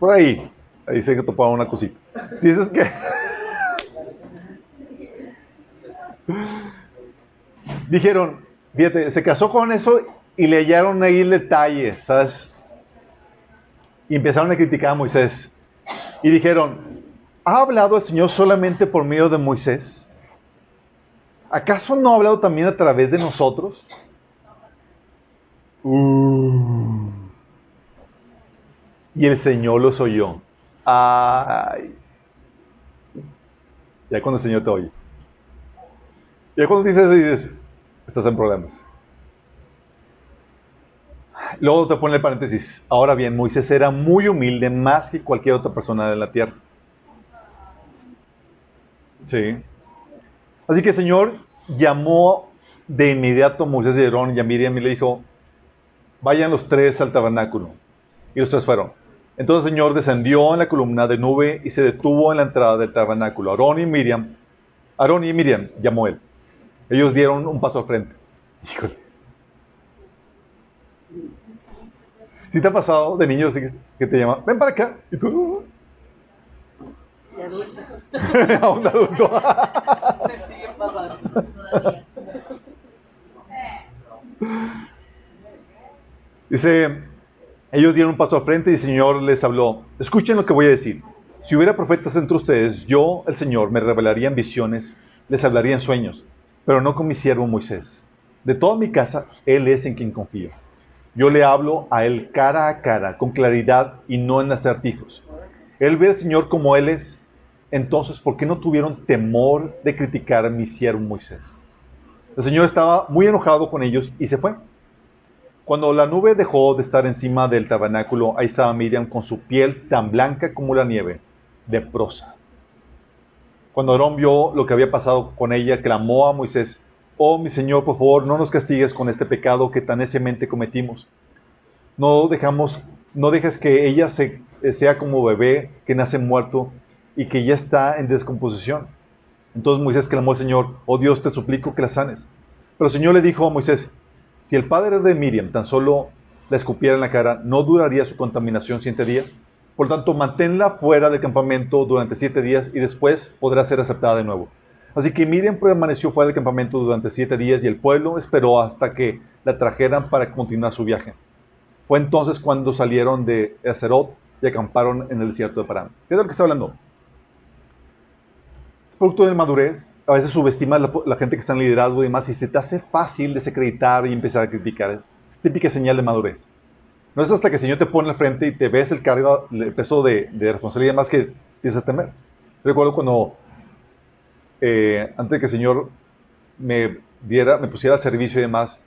por ahí, ahí se que topaba una cosita. Dices que dijeron, fíjate, se casó con eso y le hallaron ahí el detalle, ¿sabes? Y empezaron a criticar a Moisés. Y dijeron, ¿ha hablado el Señor solamente por medio de Moisés? ¿Acaso no ha hablado también a través de nosotros? Uh. Y el Señor los oyó. Ay. Ya cuando el Señor te oye. Ya cuando dices eso, dices, estás en problemas. Luego te pone el paréntesis. Ahora bien, Moisés era muy humilde, más que cualquier otra persona de la tierra. Sí. Así que el Señor llamó de inmediato a Moisés y Aarón y a Miriam y le dijo, vayan los tres al tabernáculo. Y los tres fueron. Entonces el Señor descendió en la columna de nube y se detuvo en la entrada del tabernáculo. Aarón y Miriam, Aarón y Miriam llamó él. Ellos dieron un paso al frente. Híjole. Si te ha pasado de niños que te llaman, ven para acá, y tú. De adulto. A un adulto. Me siguen pasando. Dice, ellos dieron un paso al frente y el Señor les habló. Escuchen lo que voy a decir. Si hubiera profetas entre ustedes, yo, el Señor, me revelaría en visiones, les hablaría en sueños, pero no con mi siervo Moisés. De toda mi casa, Él es en quien confío. Yo le hablo a Él cara a cara, con claridad y no en acertijos. Él ve al Señor como Él es. Entonces, ¿por qué no tuvieron temor de criticar a mi siervo Moisés? El Señor estaba muy enojado con ellos y se fue. Cuando la nube dejó de estar encima del tabernáculo, ahí estaba Miriam con su piel tan blanca como la nieve, de prosa. Cuando Aarón vio lo que había pasado con ella, clamó a Moisés, Oh mi Señor, por favor, no nos castigues con este pecado que tan neciamente cometimos. No dejamos, no dejes que ella sea como bebé que nace muerto y que ya está en descomposición. Entonces Moisés clamó al Señor, oh Dios, te suplico que la sanes. Pero el Señor le dijo a Moisés, si el padre de Miriam tan solo la escupiera en la cara, no duraría su contaminación siete días. Por tanto, manténla fuera del campamento durante siete días y después podrá ser aceptada de nuevo. Así que Miriam permaneció fuera del campamento durante siete días y el pueblo esperó hasta que la trajeran para continuar su viaje. Fue entonces cuando salieron de Ezerot y acamparon en el desierto de Parán. ¿Qué es lo que está hablando? Producto de madurez, a veces subestimas la, la, gente que está en liderazgo y demás y se te hace fácil desacreditar y empezar a criticar. Es típica señal de madurez. No es hasta que el Señor te pone al frente y te ves el cargo, el peso de, de responsabilidad más que empiezas a temer. Recuerdo cuando, eh, antes de que el Señor me diera, me pusiera al servicio y demás,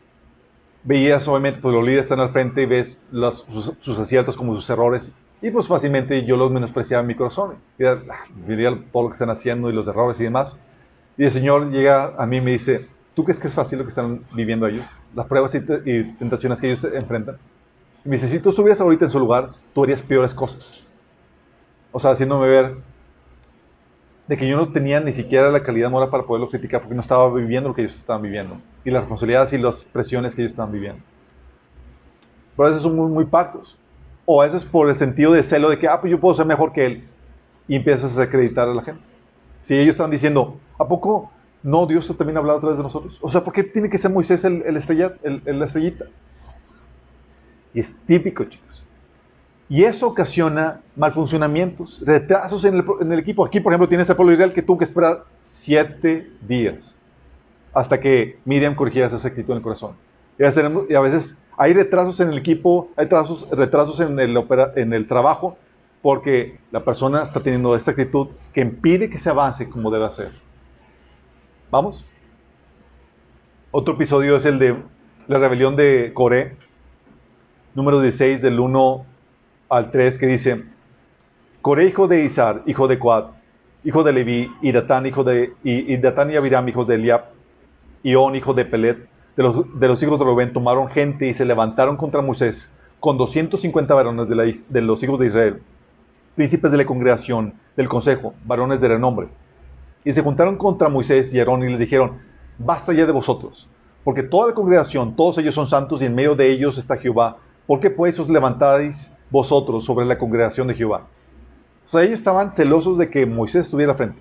veías obviamente, pues los líderes están al frente y ves los, sus, aciertos como sus errores y pues fácilmente yo los menospreciaba en mi corazón. Diría todo lo que están haciendo y los errores y demás. Y el Señor llega a mí y me dice, ¿tú crees que es fácil lo que están viviendo ellos? Las pruebas y, tentaciones que ellos enfrentan. Y me dice, si tú estuvieras ahorita en su lugar, tú harías peores cosas. O sea, haciéndome ver de que yo no tenía ni siquiera la calidad moral para poderlo criticar porque no estaba viviendo lo que ellos estaban viviendo. Y las responsabilidades y las presiones que ellos estaban viviendo. Pero a veces son muy, muy pactos. O a veces por el sentido de celo de que, ah, pues yo puedo ser mejor que él. Y empiezas a acreditar a la gente. Si ellos están diciendo, ¿a poco no Dios también ha hablado a través de nosotros? O sea, ¿por qué tiene que ser Moisés el, el, el, estrellita? Y es típico, chicos. Y eso ocasiona malfuncionamientos, retrasos en el, equipo. Aquí, por ejemplo, tienes a Pablo Israel que tuvo que esperar siete días hasta que Miriam corrigiera esa actitud en el corazón. Y a veces hay retrasos en el equipo, hay retrasos, retrasos en, el en el trabajo, porque la persona está teniendo esta actitud que impide que se avance como debe hacer. ¿Vamos? Otro episodio es el de la rebelión de Coré, número 16, del 1 al 3, que dice, Coré, hijo de Izar, hijo de Coat, hijo de Leví, y Datán, hijo de, y, y Datán y Abiram, hijos de Eliab, y On, hijo de Pelet, de los, de los hijos de Rubén, tomaron gente y se levantaron contra Moisés con 250 varones de, de los hijos de Israel príncipes de la congregación, del consejo, varones de renombre. Y se juntaron contra Moisés y Aarón y le dijeron, basta ya de vosotros, porque toda la congregación, todos ellos son santos y en medio de ellos está Jehová. ¿Por qué pues os levantáis vosotros sobre la congregación de Jehová? O sea, ellos estaban celosos de que Moisés estuviera frente.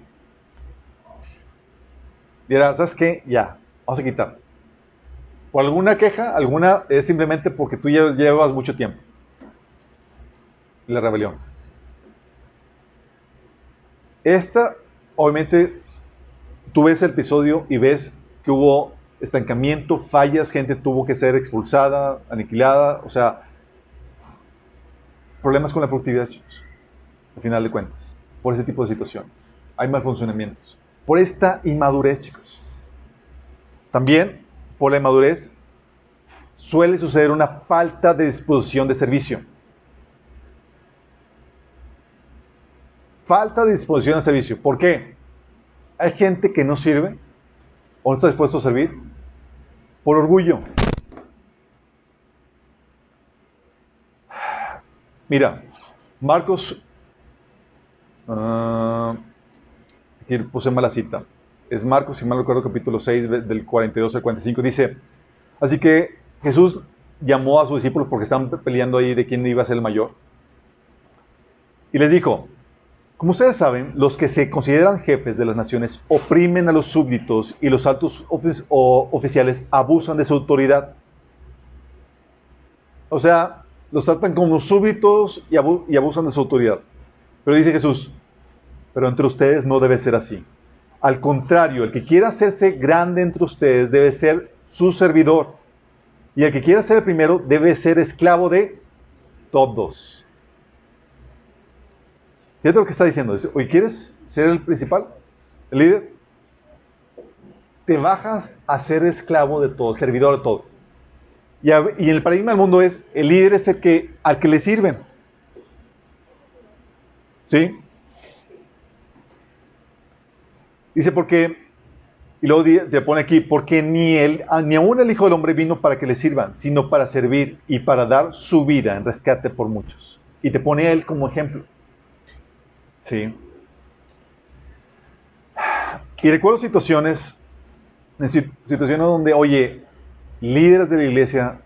Dirá, ¿sabes qué? Ya, vamos a quitar. Por alguna queja, alguna es simplemente porque tú ya llevas mucho tiempo. La rebelión. Esta, obviamente, tú ves el episodio y ves que hubo estancamiento, fallas, gente tuvo que ser expulsada, aniquilada, o sea, problemas con la productividad, chicos, al final de cuentas, por ese tipo de situaciones. Hay mal funcionamientos. Por esta inmadurez, chicos. También, por la inmadurez, suele suceder una falta de disposición de servicio. Falta de disposición de servicio. ¿Por qué? Hay gente que no sirve o no está dispuesto a servir por orgullo. Mira, Marcos, uh, aquí puse mala cita, es Marcos, si mal recuerdo, capítulo 6, del 42 al 45, dice, así que Jesús llamó a sus discípulos porque estaban peleando ahí de quién iba a ser el mayor, y les dijo, como ustedes saben, los que se consideran jefes de las naciones oprimen a los súbditos y los altos oficiales abusan de su autoridad. O sea, los tratan como súbditos y, abusan de su autoridad. Pero dice Jesús, pero entre ustedes no debe ser así. Al contrario, el que quiera hacerse grande entre ustedes debe ser su servidor. Y el que quiera ser el primero debe ser esclavo de todos. Fíjate lo que está diciendo. Oye, ¿quieres ser el principal? ¿El líder? Te bajas a ser esclavo de todo, servidor de todo. Y, en el paradigma del mundo es, el líder es el que, al que le sirven. ¿Sí? Dice, porque, y luego te pone aquí, porque ni, él, ni aún el Hijo del Hombre vino para que le sirvan, sino para servir y para dar su vida en rescate por muchos. Y te pone a él como ejemplo. Sí. Y recuerdo situaciones, situaciones donde, oye, líderes de la iglesia,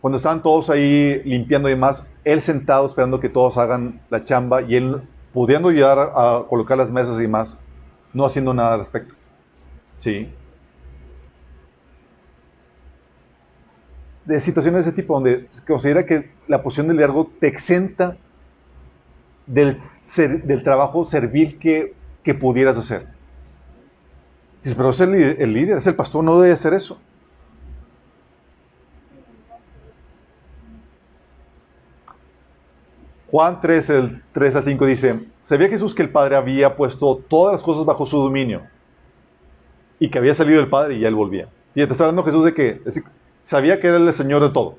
cuando estaban todos ahí limpiando y demás, él sentado esperando que todos hagan la chamba y él pudiendo ayudar a, colocar las mesas y demás, no haciendo nada al respecto. Sí. De situaciones de ese tipo, donde considera que la posición del liderazgo te exenta del del trabajo servil que, que pudieras hacer. Dices, pero es el, líder, es el pastor, no debe hacer eso. Juan 3, el 3 a 5 dice, sabía Jesús que el Padre había puesto todas las cosas bajo su dominio y que había salido el Padre y ya él volvía. Y está hablando Jesús de que sabía que era el Señor de todo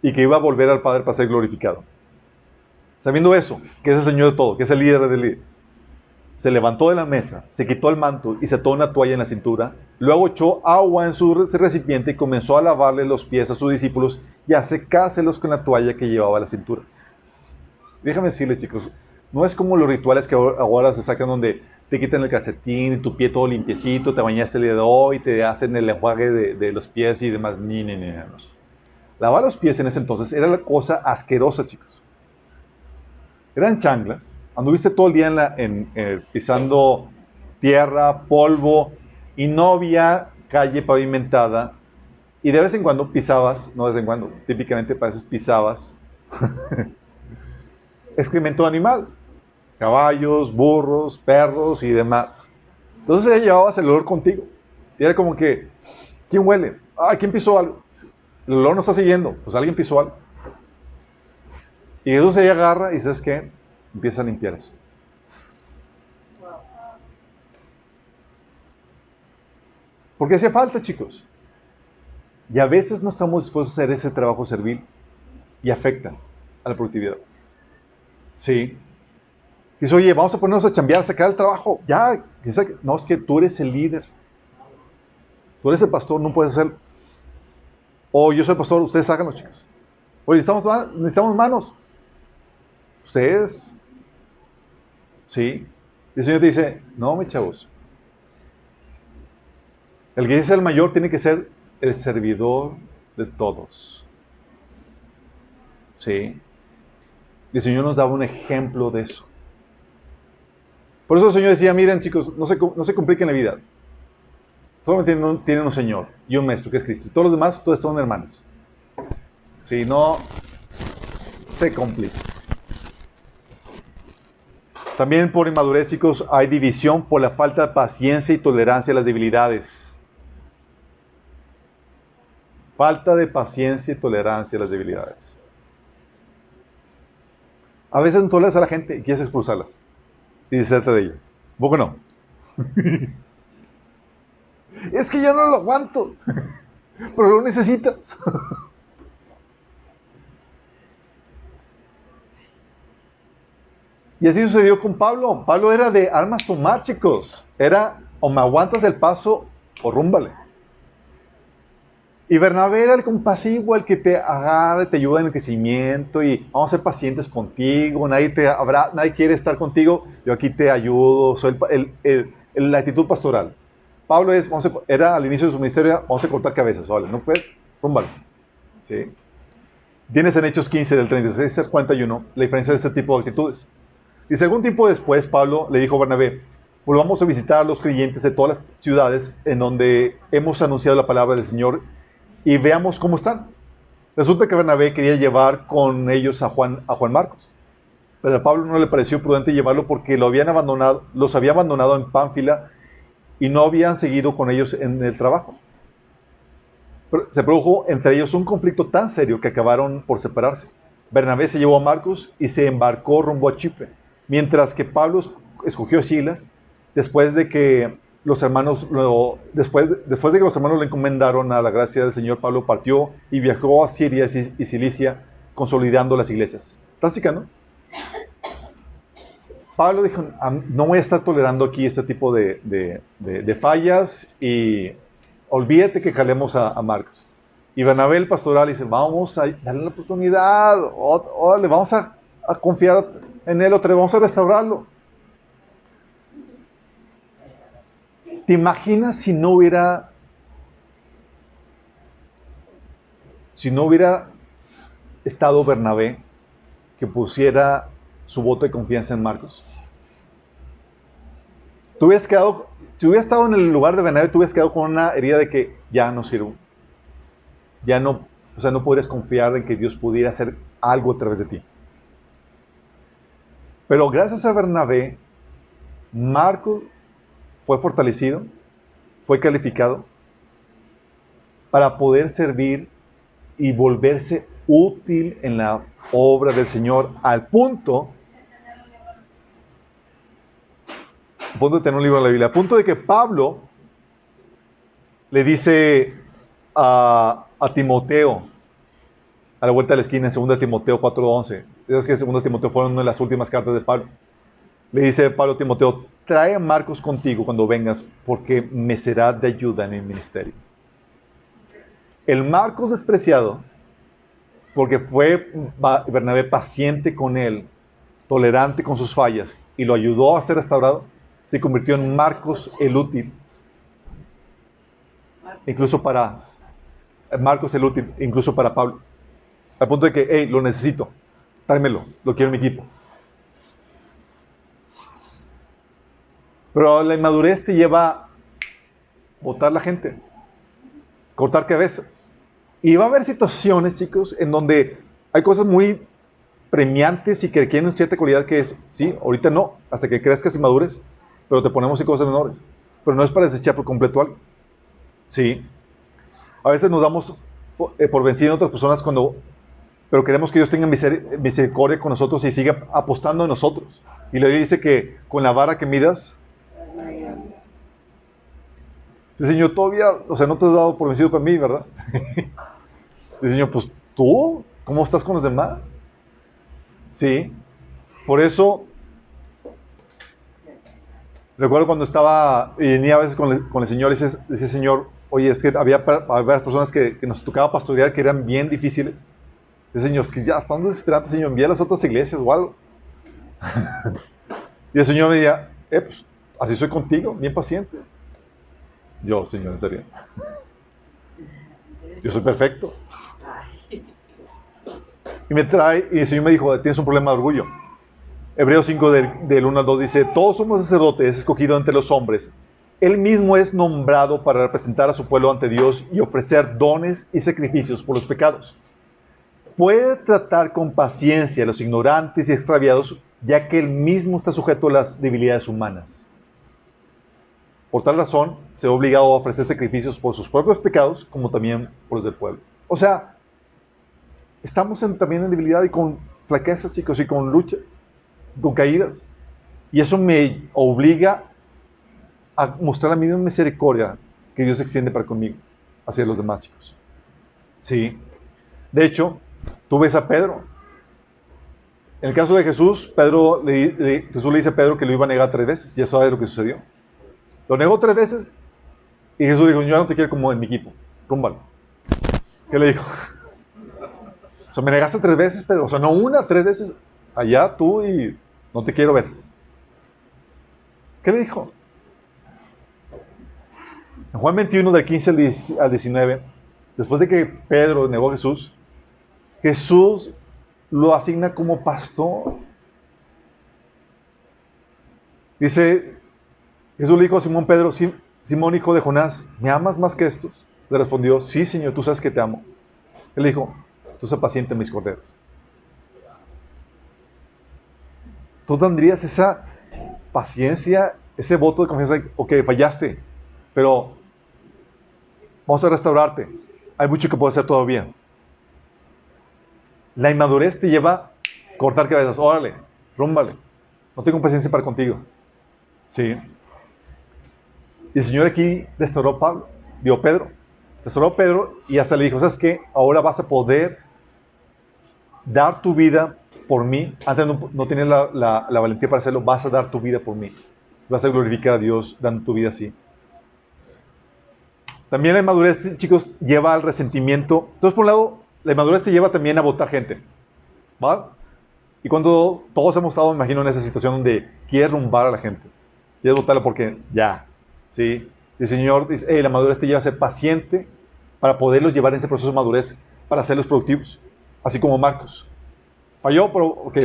y que iba a volver al Padre para ser glorificado. Sabiendo eso, que es el Señor de todo, que es el líder de líderes, se levantó de la mesa, se quitó el manto y se ató una toalla en la cintura, luego echó agua en su recipiente y comenzó a lavarle los pies a sus discípulos y a secárselos con la toalla que llevaba a la cintura. Déjame decirles, chicos, no es como los rituales que ahora se sacan donde te quitan el calcetín y tu pie todo limpiecito, te bañaste el día de hoy, te hacen el enjuague de, los pies y demás. Ni, ni, ni, Lavar los pies en ese entonces era la cosa asquerosa, chicos eran changlas, anduviste todo el día eh, pisando tierra, polvo, y no había calle pavimentada, y de vez en cuando pisabas, no de vez en cuando, típicamente para veces pisabas excremento animal, caballos, burros, perros y demás. Entonces llevabas el olor contigo. Y era como que, ¿quién huele? Ah, ¿quién pisó algo? El olor no está siguiendo, pues alguien pisó algo. Y Jesús se agarra y ¿sabes qué? Empieza a limpiar eso. Porque hace falta, chicos. Y a veces no estamos dispuestos a hacer ese trabajo servil y afecta a la productividad. Sí. Dice, oye, vamos a ponernos a chambear, a sacar el trabajo. Ya, no, es que tú eres el líder. Tú eres el pastor, no puedes hacerlo. O yo soy el pastor, ustedes háganlo, chicos. Oye, necesitamos, necesitamos manos. Ustedes. ¿Sí? Y el Señor te dice, no, mis chavos, El que dice el mayor tiene que ser el servidor de todos. ¿Sí? Y el Señor nos daba un ejemplo de eso. Por eso el Señor decía, miren chicos, no se, no se compliquen la vida. Todos tienen, tienen un Señor y un Maestro, que es Cristo. Y todos los demás, todos son hermanos. Si no, se complica. También por inmadurez, chicos, hay división por la falta de paciencia y tolerancia a las debilidades. Falta de paciencia y tolerancia a las debilidades. A veces no toleras a la gente y quieres expulsarlas y deshacerte de ella. ¿Vos no? es que ya no lo aguanto, pero lo necesitas. Y así sucedió con Pablo. Pablo era de armas tomar, chicos. Era o me aguantas el paso o rúmbale. Y Bernabé era el compasivo, el que te agarra, te ayuda en el crecimiento y vamos a ser pacientes contigo, nadie, te habrá, nadie quiere estar contigo, yo aquí te ayudo, soy el, la actitud pastoral. Pablo es, era al inicio de su ministerio, vamos a cortar cabezas, vale, no puedes, rúmbale. ¿Sí? Tienes en Hechos 15 del 36 al 41 la diferencia de este tipo de actitudes. Y algún tiempo después, Pablo le dijo a Bernabé, volvamos a visitar a los creyentes de todas las ciudades en donde hemos anunciado la palabra del Señor y veamos cómo están. Resulta que Bernabé quería llevar con ellos a Juan, a Juan Marcos, pero a Pablo no le pareció prudente llevarlo porque lo habían abandonado, los había abandonado en Pánfila y no habían seguido con ellos en el trabajo. se produjo entre ellos un conflicto tan serio que acabaron por separarse. Bernabé se llevó a Marcos y se embarcó rumbo a Chipre. Mientras que Pablo escogió Silas, después de que los hermanos, después, después de que los hermanos le encomendaron a la gracia del Señor, Pablo partió y viajó a Siria y Cilicia, consolidando las iglesias. ¿Estás chicando? Pablo dijo, no voy a estar tolerando aquí este tipo de, fallas y olvídate que jalemos a, Marcos. Y Bernabé el pastoral dice, vamos a darle la oportunidad, órale, vamos a, a confiar en Él otra vez, vamos a restaurarlo. ¿Te imaginas si no hubiera, si no hubiera estado Bernabé que pusiera su voto de confianza en Marcos? Tú hubieras quedado, si hubieras estado en el lugar de Bernabé, tú hubieras quedado con una herida de que ya no sirvo. Ya no, o sea, no podrías confiar en que Dios pudiera hacer algo a través de ti. Pero gracias a Bernabé, Marcos fue fortalecido, fue calificado para poder servir y volverse útil en la obra del Señor al punto, de tener un libro de la Biblia, al punto de que Pablo le dice a, a Timoteo, a la vuelta de la esquina, en 2 Timoteo 4.11, es que 2 Timoteo fueron una de las últimas cartas de Pablo, le dice Pablo a Timoteo, trae a Marcos contigo cuando vengas, porque me será de ayuda en el ministerio. El Marcos despreciado, porque fue Bernabé paciente con él, tolerante con sus fallas, y lo ayudó a ser restaurado, se convirtió en Marcos el útil. Incluso para Marcos el útil, incluso para Pablo. Al punto de que, hey, lo necesito, tráemelo, lo quiero en mi equipo. Pero la inmadurez te lleva a votar la gente, cortar cabezas. Y va a haber situaciones, chicos, en donde hay cosas muy premiantes y que requieren cierta cualidad que es, sí, ahorita no, hasta que crezcas y madures, pero te ponemos en cosas menores. Pero no es para desechar por completo algo. Sí. A veces nos damos eh, por vencido en otras personas cuando, pero queremos que Dios tenga misericordia con nosotros y siga apostando en nosotros. Y le dice que con la vara que midas, Dice, Señor, todavía, o sea, no te has dado por vencido para mí, ¿verdad? Dice, Señor, pues tú, ¿cómo estás con los demás? Sí, por eso, recuerdo cuando estaba, y venía a veces con el, el Señor, y dice, Señor, oye, es que había, había personas que, que, nos tocaba pastorear que eran bien difíciles. Dice, Señor, es que ya están desesperantes, Señor, envía a las otras iglesias o algo. y el Señor me decía, eh, pues, así soy contigo, bien paciente. Yo, Señor, en serio. Yo soy perfecto. Y me trae, y el Señor me dijo, tienes un problema de orgullo. Hebreos 5 del, del 1 al 2 dice, todos somos sacerdotes escogidos entre los hombres. Él mismo es nombrado para representar a su pueblo ante Dios y ofrecer dones y sacrificios por los pecados. Puede tratar con paciencia a los ignorantes y extraviados, ya que él mismo está sujeto a las debilidades humanas. Por tal razón, se ha obligado a ofrecer sacrificios por sus propios pecados, como también por los del pueblo. O sea, estamos también en debilidad y con flaquezas, chicos, y con lucha, con caídas. Y eso me obliga a mostrar la misma misericordia que Dios extiende para conmigo hacia los demás, chicos. Sí. De hecho, tú ves a Pedro. En el caso de Jesús, Pedro Jesús le dice a Pedro que lo iba a negar tres veces. Ya sabes lo que sucedió. Lo negó tres veces y Jesús dijo, yo no te quiero como en mi equipo. Rúmbalo. ¿Qué le dijo? O sea, me negaste tres veces, Pedro. O sea, no una, tres veces. Allá tú y no te quiero ver. ¿Qué le dijo? En Juan 21, del 15 al 19, después de que Pedro negó a Jesús, Jesús lo asigna como pastor. Dice, Jesús le dijo a Simón Pedro, Simón hijo de Jonás, ¿me amas más que estos? Le respondió, sí Señor, tú sabes que te amo. Él dijo, tú sé paciente en mis corderos. Tú tendrías esa paciencia, ese voto de confianza, ok, fallaste, pero Vamos a restaurarte. Hay mucho que puedo hacer todavía. La inmadurez te lleva a cortar cabezas. Órale, rúmbale. No tengo paciencia para contigo. Sí. Y el Señor aquí restauró Pablo, dio Pedro. Restauró Pedro y hasta le dijo, ¿sabes qué? Ahora vas a poder dar tu vida por mí. Antes no, no tenías la, la valentía para hacerlo. Vas a dar tu vida por mí. Vas a glorificar a Dios dando tu vida así. También la inmadurez, chicos, lleva al resentimiento. Entonces, por un lado, la inmadurez te lleva también a votar gente. ¿Va? Y cuando todos hemos estado, me imagino, en esa situación donde quieres rumbar a la gente. Quieres votarla porque ya. ¿Sí? Y el Señor dice, la madurez te lleva a ser paciente para poderlos llevar en ese proceso de madurez para hacerlos productivos. Así como Marcos. Falló, pero ok,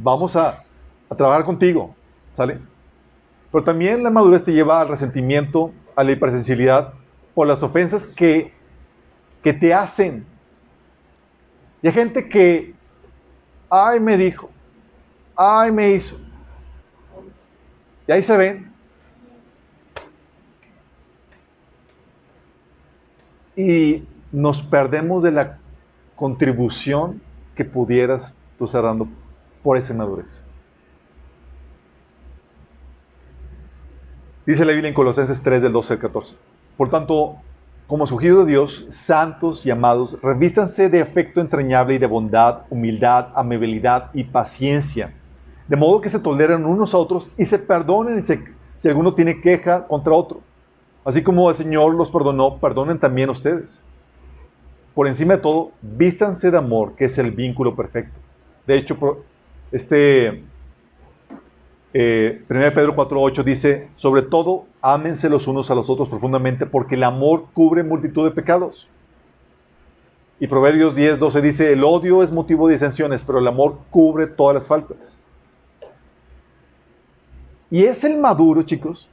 vamos a, a trabajar contigo. ¿Sale? Pero también la madurez te lleva al resentimiento, a la hipersensibilidad por las ofensas que, que te hacen. Y hay gente que, ay, me dijo, ay, me hizo. Y ahí se ven. Y nos perdemos de la contribución que pudieras tú estar dando por esa madurez. Dice la Biblia en Colosenses 3 del 12 al 14. Por tanto, como escogidos de Dios, santos y amados, revístanse de afecto entrañable y de bondad, humildad, amabilidad y paciencia, de modo que se toleren unos a otros y se perdonen si alguno tiene queja contra otro. Así como el Señor los perdonó, perdonen también ustedes. Por encima de todo, vístanse de amor, que es el vínculo perfecto. De hecho, este eh, 1 Pedro 4.8 dice, sobre todo, ámense los unos a los otros profundamente, porque el amor cubre multitud de pecados. Y Proverbios 10.12 dice, el odio es motivo de disensiones, pero el amor cubre todas las faltas. Y es el maduro, chicos,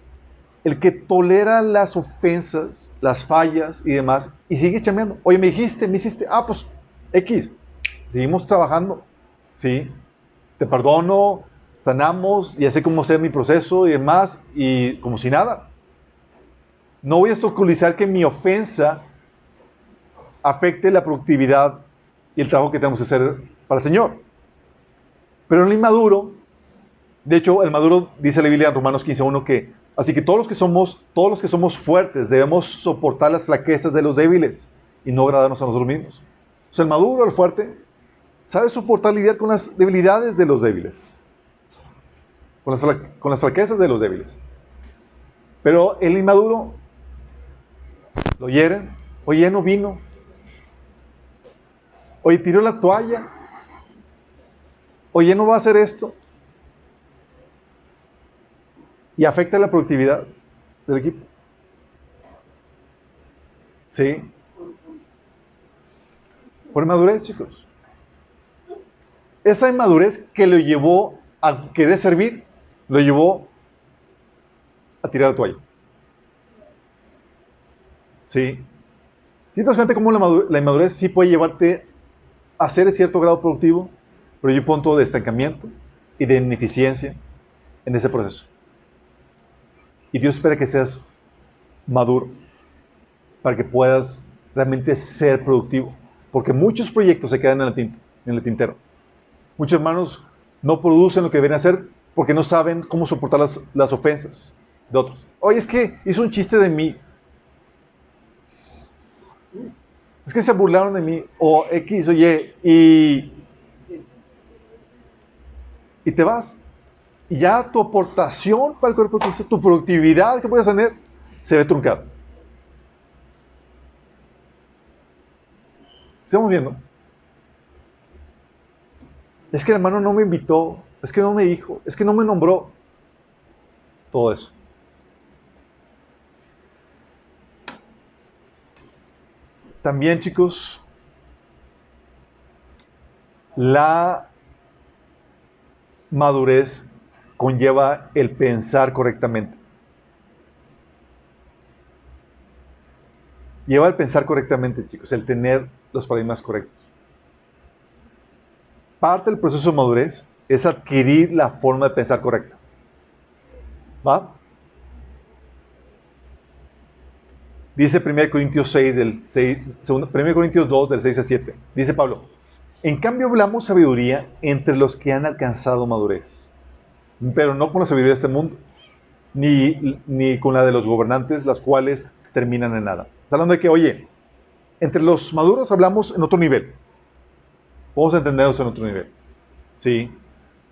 el que tolera las ofensas, las fallas y demás, y sigue chameando. Oye, me dijiste, me hiciste, ah, pues, X, seguimos trabajando, ¿sí? Te perdono, sanamos, y así como sea mi proceso y demás, y como si nada. No voy a obstaculizar que mi ofensa afecte la productividad y el trabajo que tenemos que hacer para el Señor. Pero en el inmaduro, de hecho, el maduro dice la Biblia en Romanos 15.1 que, así que todos los que somos, todos los que somos fuertes debemos soportar las flaquezas de los débiles y no agradarnos a nosotros mismos. O sea, el maduro, el fuerte, sabe soportar lidiar con las debilidades de los débiles con las, con las flaquezas de los débiles. Pero el inmaduro lo hieren, oye, no vino, oye, tiró la toalla, oye, no va a hacer esto. Y afecta la productividad del equipo. ¿Sí? Por inmadurez, chicos. Esa inmadurez que lo llevó a querer servir, lo llevó a tirar la toalla. ¿Sí? ¿Sí te das cuenta cómo la, inmadurez sí puede llevarte a ser de cierto grado productivo, pero hay un punto de estancamiento y de ineficiencia en ese proceso? Y Dios espera que seas maduro para que puedas realmente ser productivo. Porque muchos proyectos se quedan en el, tintero. Muchos hermanos no producen lo que deben hacer porque no saben cómo soportar las, las ofensas de otros. Oye, es que hizo un chiste de mí. Es que se burlaron de mí. O X o Y. Y, y te vas. Y ya tu aportación para el cuerpo de Cristo, tu productividad que puedes tener, se ve truncada. Estamos viendo. Es que el hermano no me invitó, es que no me dijo, es que no me nombró. Todo eso. También, chicos, la madurez conlleva el pensar correctamente. Lleva el pensar correctamente, chicos, el tener los paradigmas correctos. Parte del proceso de madurez es adquirir la forma de pensar correcta. ¿Va? Dice 1 Corintios 6 del 6, 1 Corintios 2 del 6 a 7. Dice Pablo, en cambio hablamos sabiduría entre los que han alcanzado madurez, pero no con la sabiduría de este mundo, ni, ni con la de los gobernantes, las cuales terminan en nada. Está hablando de que, oye, entre los maduros hablamos en otro nivel. Vamos a entendernos en otro nivel. ¿Sí?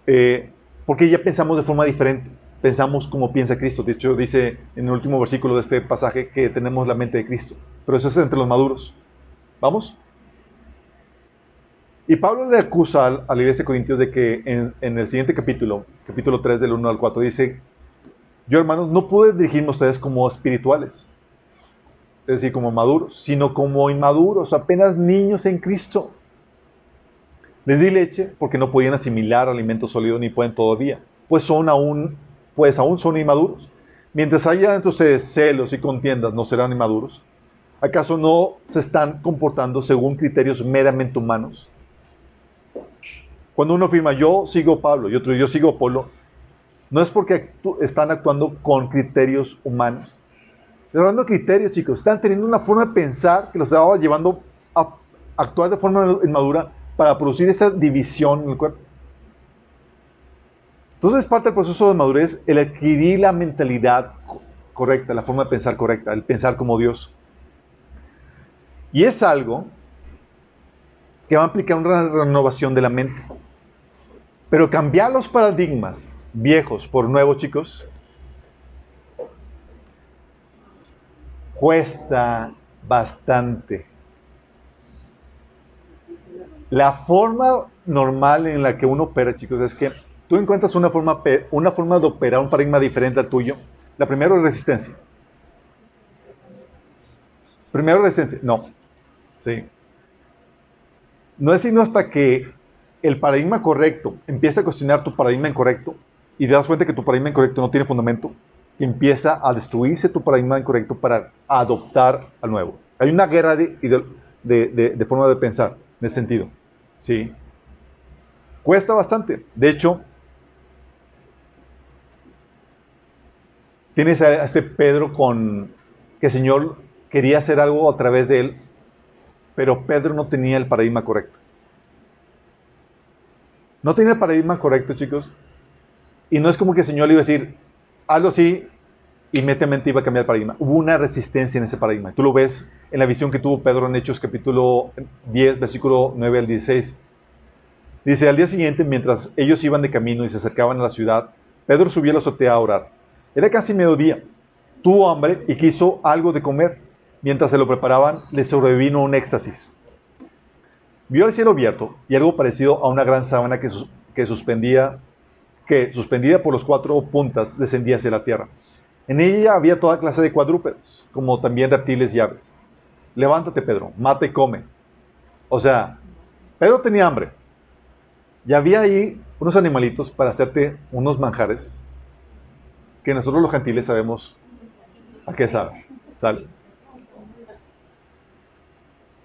Eh, porque ya pensamos de forma diferente pensamos como piensa Cristo. De hecho, dice en el último versículo de este pasaje que tenemos la mente de Cristo. Pero eso es entre los maduros. ¿Vamos? Y Pablo le acusa a la iglesia de Corintios de que en, el siguiente capítulo, capítulo 3 del 1 al 4, dice, yo hermanos, no pude dirigirme a ustedes como espirituales, es decir, como maduros, sino como inmaduros, apenas niños en Cristo. Les di leche porque no podían asimilar alimento sólido ni pueden todavía, pues son aún pues aún son inmaduros. Mientras haya entre ustedes celos y contiendas, ¿no serán inmaduros? ¿Acaso no se están comportando según criterios meramente humanos? Cuando uno afirma yo sigo Pablo y otro yo sigo Polo, no es porque están actuando con criterios humanos. Están hablando de criterios, chicos. Están teniendo una forma de pensar que los estaba llevando a actuar de forma inmadura para producir esta división en el cuerpo. Entonces, parte del proceso de madurez el adquirir la mentalidad correcta, la forma de pensar correcta, el pensar como Dios. Y es algo que va a implicar una renovación de la mente. Pero cambiar los paradigmas viejos por nuevos, chicos, cuesta bastante. La forma normal en la que uno opera, chicos, es que tú encuentras una forma, una forma de operar un paradigma diferente al tuyo, la primera es resistencia. Primero resistencia, no. Sí. No es sino hasta que el paradigma correcto empieza a cuestionar tu paradigma incorrecto y te das cuenta que tu paradigma incorrecto no tiene fundamento, empieza a destruirse tu paradigma incorrecto para adoptar al nuevo. Hay una guerra de, de, de forma de pensar, en ese sentido. ¿Sí? Cuesta bastante. De hecho, Tienes a este Pedro con que el Señor quería hacer algo a través de él, pero Pedro no tenía el paradigma correcto. No tenía el paradigma correcto, chicos. Y no es como que el Señor le iba a decir, algo así, inmediatamente iba a cambiar el paradigma. Hubo una resistencia en ese paradigma. Tú lo ves en la visión que tuvo Pedro en Hechos capítulo 10, versículo 9 al 16. Dice, al día siguiente, mientras ellos iban de camino y se acercaban a la ciudad, Pedro subió a la azotea a orar. Era casi mediodía. Tuvo hambre y quiso algo de comer. Mientras se lo preparaban, le sobrevino un éxtasis. Vio el cielo abierto y algo parecido a una gran sábana que, que suspendía, que suspendida por los cuatro puntas descendía hacia la tierra. En ella había toda clase de cuadrúpedos, como también reptiles y aves. levántate Pedro, mata y come. O sea, Pedro tenía hambre. Y había ahí unos animalitos para hacerte unos manjares que nosotros los gentiles sabemos a qué sabe. ¿Sale?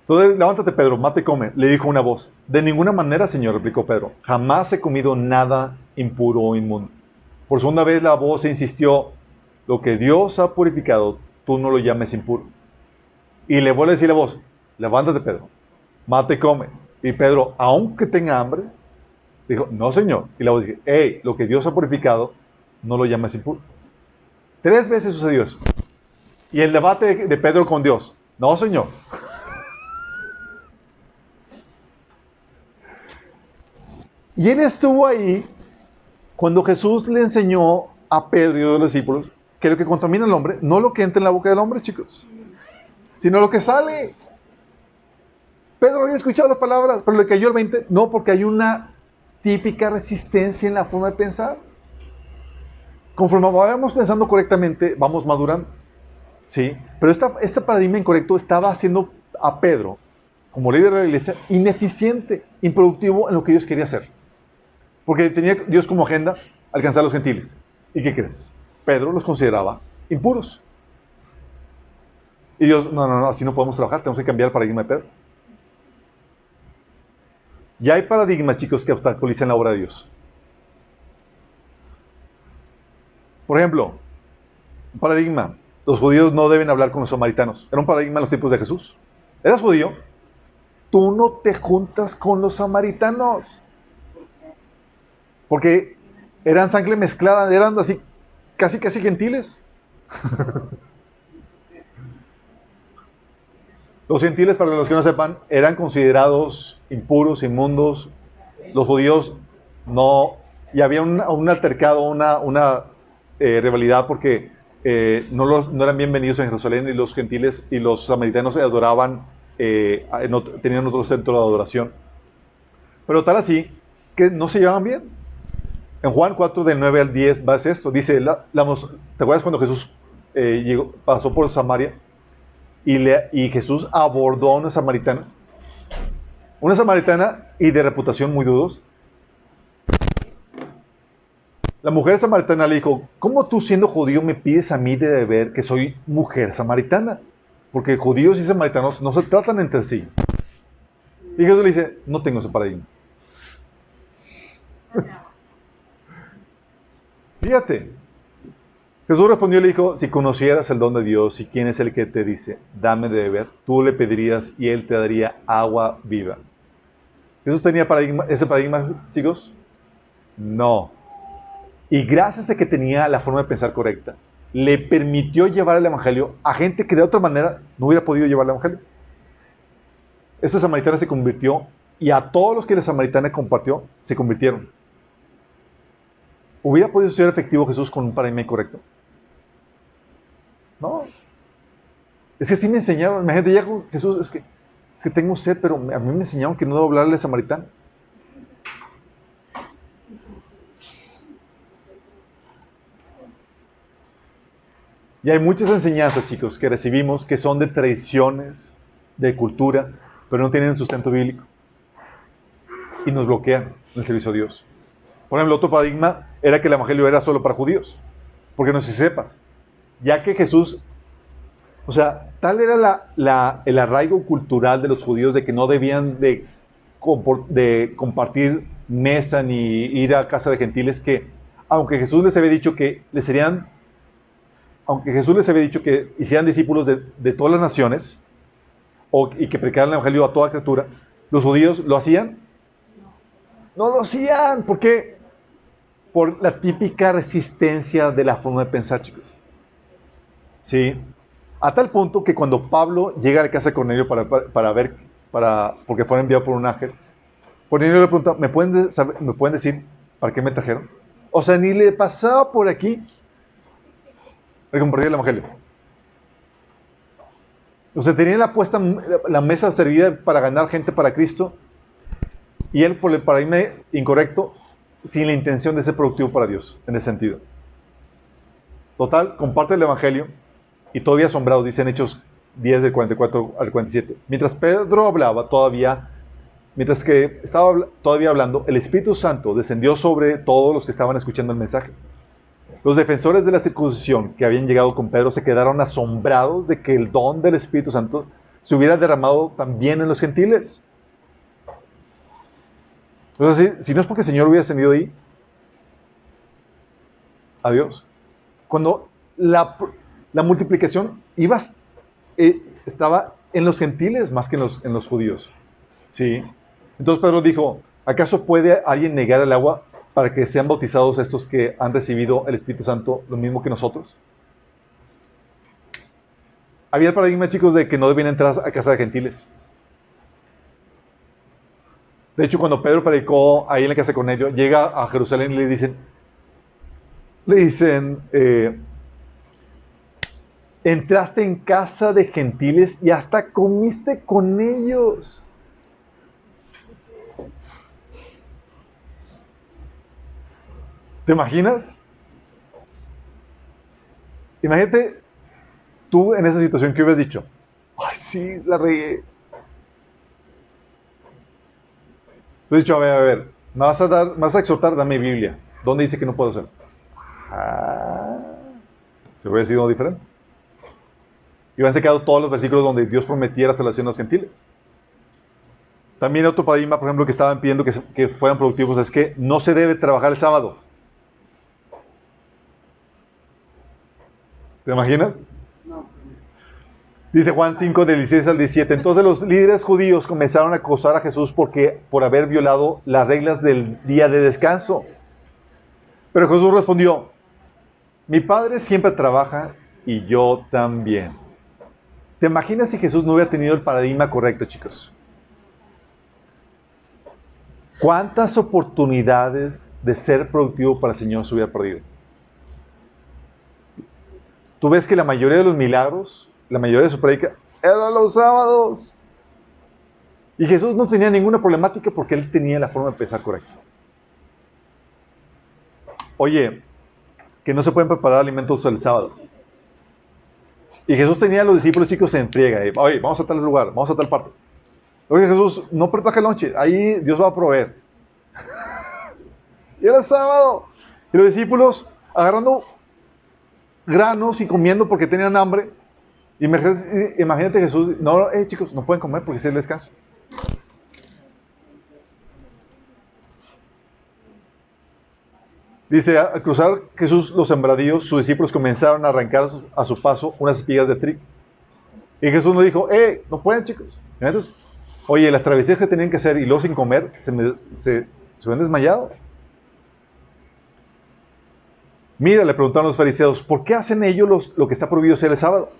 Entonces, levántate, Pedro, mate y come, le dijo una voz. De ninguna manera, Señor, replicó Pedro, jamás he comido nada impuro o inmundo. Por segunda vez la voz insistió, lo que Dios ha purificado, tú no lo llames impuro. Y le vuelve a decir la voz, levántate, Pedro, mate y come. Y Pedro, aunque tenga hambre, dijo, no, Señor. Y la voz dice, hey, lo que Dios ha purificado, no lo llames impuro. Tres veces sucedió eso. Y el debate de Pedro con Dios, no, Señor. Y él estuvo ahí cuando Jesús le enseñó a Pedro y a los discípulos que lo que contamina al hombre, no lo que entra en la boca del hombre, chicos, sino lo que sale. Pedro había escuchado las palabras, pero le cayó el 20. No, porque hay una típica resistencia en la forma de pensar. Conforme vamos pensando correctamente, vamos madurando. ¿Sí? Pero esta, este paradigma incorrecto estaba haciendo a Pedro, como líder de la iglesia, ineficiente, improductivo en lo que Dios quería hacer. Porque tenía Dios como agenda alcanzar a los gentiles. ¿Y qué crees? Pedro los consideraba impuros. Y Dios, no, no, no, así no podemos trabajar, tenemos que cambiar el paradigma de Pedro. Ya hay paradigmas, chicos, que obstaculizan la obra de Dios. Por ejemplo, un paradigma, los judíos no deben hablar con los samaritanos. Era un paradigma en los tiempos de Jesús. ¿Eras judío? Tú no te juntas con los samaritanos. Porque eran sangre mezclada, eran así, casi, casi gentiles. los gentiles, para los que no sepan, eran considerados impuros, inmundos. Los judíos no. Y había un, altercado, una, eh, rivalidad porque eh, no, eran bienvenidos en Jerusalén y los gentiles y los samaritanos adoraban, eh, tenían otro centro de adoración. Pero tal así que no se llevaban bien. En Juan 4, del 9 al 10, va esto. Dice, la, ¿te acuerdas cuando Jesús eh, llegó, pasó por Samaria y, y Jesús abordó a una samaritana? Una samaritana y de reputación muy dudosa. La mujer samaritana le dijo, ¿cómo tú siendo judío me pides a mí de deber que soy mujer samaritana? Porque judíos y samaritanos no se tratan entre sí. Y Jesús le dice, no tengo ese paradigma. Fíjate. Jesús respondió y le dijo, si conocieras el don de Dios y quién es el que te dice, dame de beber, tú le pedirías y él te daría agua viva. ¿Jesús tenía ese paradigma, chicos? No. Y gracias a que tenía la forma de pensar correcta, le permitió llevar el Evangelio a gente que de otra manera no hubiera podido llevar el Evangelio. Esa samaritana se convirtió y a todos los que la samaritana compartió se convirtieron. ¿Hubiera podido ser efectivo Jesús con un paradigma correcto? No. Es que sí me enseñaron, imagínate, ya Jesús, es que, es que tengo sed, pero a mí me enseñaron que no debo hablarle a samaritano. Y hay muchas enseñanzas, chicos, que recibimos que son de tradiciones, de cultura, pero no tienen sustento bíblico. Y nos bloquean en el servicio a Dios. Por ejemplo, otro paradigma era que el Evangelio era solo para judíos. Porque no sé si sepas, ya que Jesús, o sea, tal era la, el arraigo cultural de los judíos de que no debían de, de compartir mesa ni ir a casa de gentiles que, aunque Jesús les había dicho que les serían, aunque Jesús les había dicho que hicieran discípulos de, todas las naciones o, y que predicaran el Evangelio a toda criatura, los judíos lo hacían. No lo hacían, ¿por qué? Por la típica resistencia de la forma de pensar, chicos. ¿Sí? A tal punto que cuando Pablo llega a la casa de Cornelio para, ver, para, porque fue enviado por un ángel, Cornelio le pregunta, ¿me pueden, ¿me pueden decir para qué me trajeron? O sea, ni le pasaba por aquí el compartir el Evangelio. O sea, tenía la, puesta, la mesa servida para ganar gente para Cristo y él, por el paradigma incorrecto, sin la intención de ser productivo para Dios, en ese sentido. Total, comparte el Evangelio y todavía asombrados, dicen Hechos 10 del 44 al 47. Mientras Pedro hablaba todavía, mientras que estaba todavía hablando, el Espíritu Santo descendió sobre todos los que estaban escuchando el mensaje. Los defensores de la circuncisión que habían llegado con Pedro se quedaron asombrados de que el don del Espíritu Santo se hubiera derramado también en los gentiles. Entonces, si, si no es porque el Señor hubiera ascendido ahí, adiós. Cuando la, la multiplicación iba, eh, estaba en los gentiles más que en los, en los judíos. ¿Sí? Entonces Pedro dijo, ¿acaso puede alguien negar el agua para que sean bautizados estos que han recibido el Espíritu Santo lo mismo que nosotros? Había el paradigma, chicos, de que no debían entrar a casa de gentiles. De hecho, cuando Pedro predicó ahí en la casa con ellos, llega a Jerusalén y le dicen, le dicen, eh, entraste en casa de gentiles y hasta comiste con ellos. ¿Te imaginas? Imagínate tú en esa situación que hubieras dicho, ay, sí, la regué. Has dicho, a ver, a ver, me vas a dar, me vas a exhortar, dame Biblia. ¿Dónde dice que no puedo hacerlo? Ah, se hubiera sido diferente. Y hubieran quedado todos los versículos donde Dios prometía la salvación a los gentiles. También otro paradigma, por ejemplo, que estaban pidiendo que, que fueran productivos es que no se debe trabajar el sábado. ¿Te imaginas? Dice Juan 5, del 16 al 17. Entonces los líderes judíos comenzaron a acosar a Jesús porque, por haber violado las reglas del día de descanso. Pero Jesús respondió, mi padre siempre trabaja y yo también. ¿Te imaginas si Jesús no hubiera tenido el paradigma correcto, chicos? ¿Cuántas oportunidades de ser productivo para el Señor se hubiera perdido? Tú ves que la mayoría de los milagros, la mayoría de su predica, eran los sábados. Y Jesús no tenía ninguna problemática porque él tenía la forma de pensar correcta. Oye, que no se pueden preparar alimentos el sábado. Y Jesús tenía a los discípulos chicos en friega. Oye, vamos a tal lugar, vamos a tal parte. Oye, Jesús, no prepara el noche, ahí Dios va a proveer. y era sábado. Y los discípulos agarrando granos y comiendo porque tenían hambre. Imagínate, Jesús, no, eh, chicos, no pueden comer porque es el descanso. Dice, al cruzar Jesús los sembradíos, sus discípulos comenzaron a arrancar a su paso unas espigas de trigo. Y Jesús nos dijo, eh, no pueden chicos. Entonces, oye, las travesías que tenían que hacer y luego sin comer, se, me, se, se desmayado. Mira, le preguntaron los fariseos, ¿por qué hacen ellos lo que está prohibido hacer el sábado?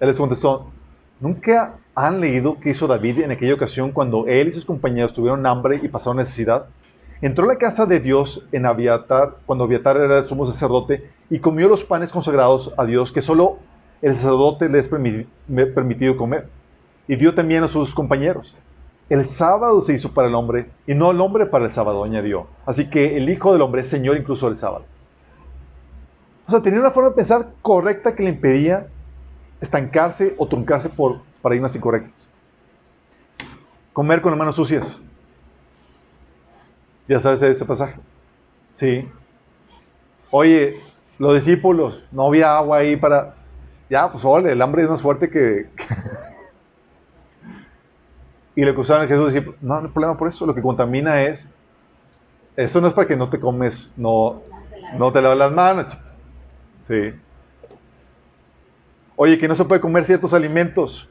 Él les contestó, ¿nunca han leído qué hizo David en aquella ocasión cuando él y sus compañeros tuvieron hambre y pasaron necesidad? Entró a la casa de Dios en Abiatar, cuando Abiatar era el sumo sacerdote, y comió los panes consagrados a Dios que solo el sacerdote les es permitido comer. Y dio también a sus compañeros. El sábado se hizo para el hombre, y no el hombre para el sábado, añadió. Así que el Hijo del Hombre es Señor incluso del sábado. O sea, tenía una forma de pensar correcta que le impedía estancarse o truncarse por paradigmas incorrectos. Comer con las manos sucias. Ya sabes ese pasaje. Sí. Oye, los discípulos, no había agua ahí para... Ya, pues ole, el hambre es más fuerte que... y le acusaron a Jesús y no, no hay problema por eso, lo que contamina es... Eso no es para que no te comes, no, no te lavas las manos. Sí. Oye, que no se puede comer ciertos alimentos.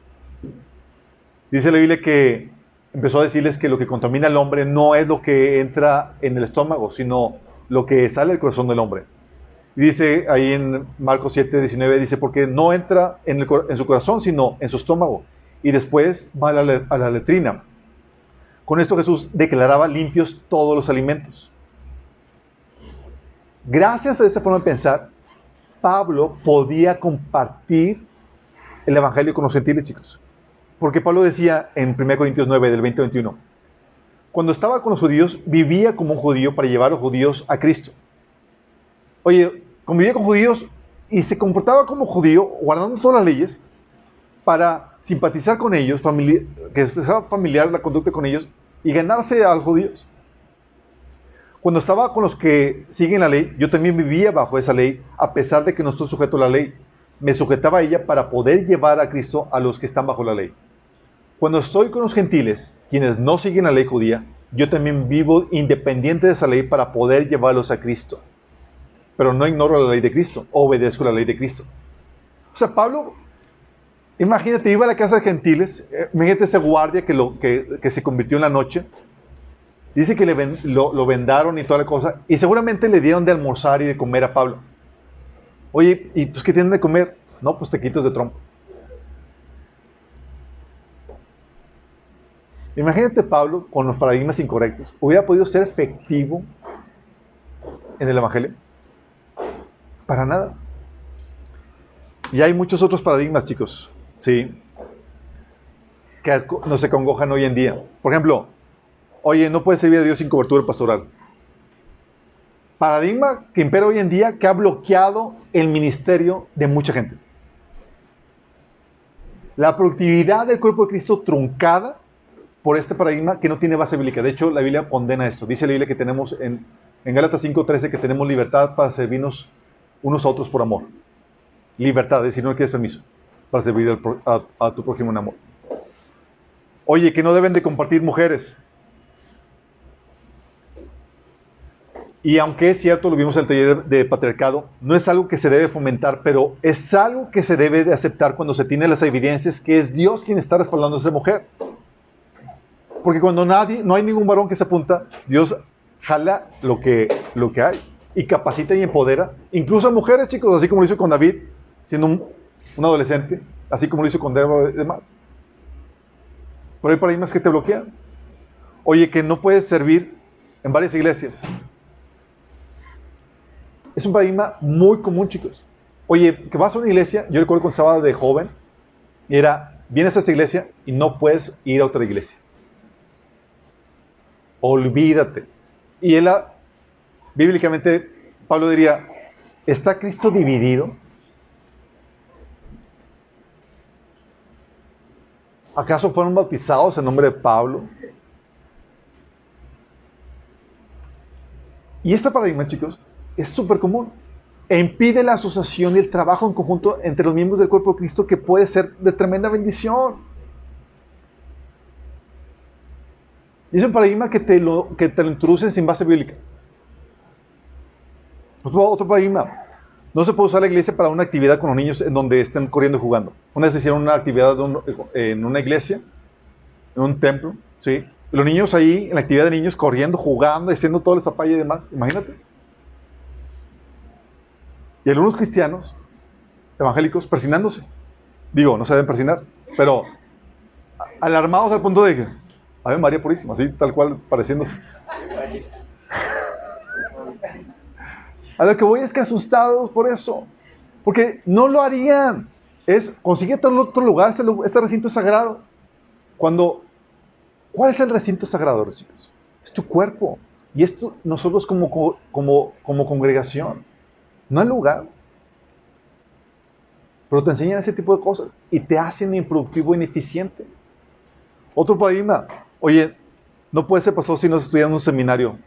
Dice la Biblia que empezó a decirles que lo que contamina al hombre no es lo que entra en el estómago, sino lo que sale del corazón del hombre. Y dice ahí en Marcos 7, 19, dice, porque no entra en, su corazón, sino en su estómago. Y después va a la, a la letrina. Con esto Jesús declaraba limpios todos los alimentos. Gracias a esa forma de pensar, Pablo podía compartir el Evangelio con los gentiles, chicos. Porque Pablo decía en 1 Corintios 9, del 20-21, cuando estaba con los judíos, vivía como un judío para llevar a los judíos a Cristo. Oye, convivía con judíos y se comportaba como judío, guardando todas las leyes, para simpatizar con ellos, que sea familiar la conducta con ellos y ganarse a los judíos. Cuando estaba con los que siguen la ley, yo también vivía bajo esa ley, a pesar de que no estoy sujeto a la ley. Me sujetaba a ella para poder llevar a Cristo a los que están bajo la ley. Cuando estoy con los gentiles, quienes no siguen la ley judía, yo también vivo independiente de esa ley para poder llevarlos a Cristo. Pero no ignoro la ley de Cristo, obedezco la ley de Cristo. O sea, Pablo, imagínate, iba a la casa de gentiles, eh, imagínate ese guardia que, lo, que, que se convirtió en la noche, Dice que le lo, vendaron y toda la cosa, y seguramente le dieron de almorzar y de comer a Pablo. Oye, ¿y pues qué tienen de comer? No, pues te quitos de trompo. Imagínate Pablo con los paradigmas incorrectos. ¿Hubiera podido ser efectivo en el Evangelio? Para nada. Y hay muchos otros paradigmas, chicos, ¿sí? Que no se congojan hoy en día. Por ejemplo, Oye, no puede servir a Dios sin cobertura pastoral. Paradigma que impera hoy en día que ha bloqueado el ministerio de mucha gente. La productividad del cuerpo de Cristo truncada por este paradigma que no tiene base bíblica. De hecho, la Biblia condena esto. Dice la Biblia que tenemos en, en Gálatas 5.13 que tenemos libertad para servirnos unos a otros por amor. Libertad, es decir, no quieres permiso para servir a, a tu prójimo en amor. Oye, que no deben de compartir mujeres. Y aunque es cierto, lo vimos en el taller de patriarcado, no es algo que se debe fomentar, pero es algo que se debe de aceptar cuando se tiene las evidencias que es Dios quien está respaldando a esa mujer. Porque cuando nadie, no hay ningún varón que se apunta, Dios jala lo que, lo que hay y capacita y empodera, incluso a mujeres, chicos, así como lo hizo con David, siendo un, adolescente, así como lo hizo con Débora y demás. Pero hay paradigmas que te bloquean. Oye, que no puedes servir en varias iglesias. Es un paradigma muy común, chicos. Oye, que vas a una iglesia, yo recuerdo cuando estaba de joven, era, vienes a esta iglesia y no puedes ir a otra iglesia. Olvídate. Y él, bíblicamente, Pablo diría, ¿está Cristo dividido? ¿Acaso fueron bautizados en nombre de Pablo? Y este paradigma, chicos, es súper común. E impide la asociación y el trabajo en conjunto entre los miembros del cuerpo de Cristo que puede ser de tremenda bendición. Es un paradigma que te lo, que te lo introducen sin base bíblica. Otro, otro paradigma. No se puede usar la iglesia para una actividad con los niños en donde estén corriendo y jugando. Una vez hicieron una actividad en una iglesia, en un templo, ¿sí? Los niños ahí, en la actividad de niños, corriendo, jugando, haciendo todo el papaya y demás. Imagínate. Y algunos cristianos evangélicos persinándose. Digo, no se deben persinar, pero alarmados al punto de que, Ave María Purísima, así tal cual pareciéndose. A lo que voy es que asustados por eso, porque no lo harían. Es, consigue otro lugar, este, este, recinto sagrado. Cuando, ¿cuál es el recinto sagrado, chicos? Es tu cuerpo. Y esto nosotros como, como, como congregación. No hay lugar. Pero te enseñan ese tipo de cosas y te hacen improductivo ineficiente. Otro paradigma. Oye, no puedes ser pastor si no has estudiado en un seminario,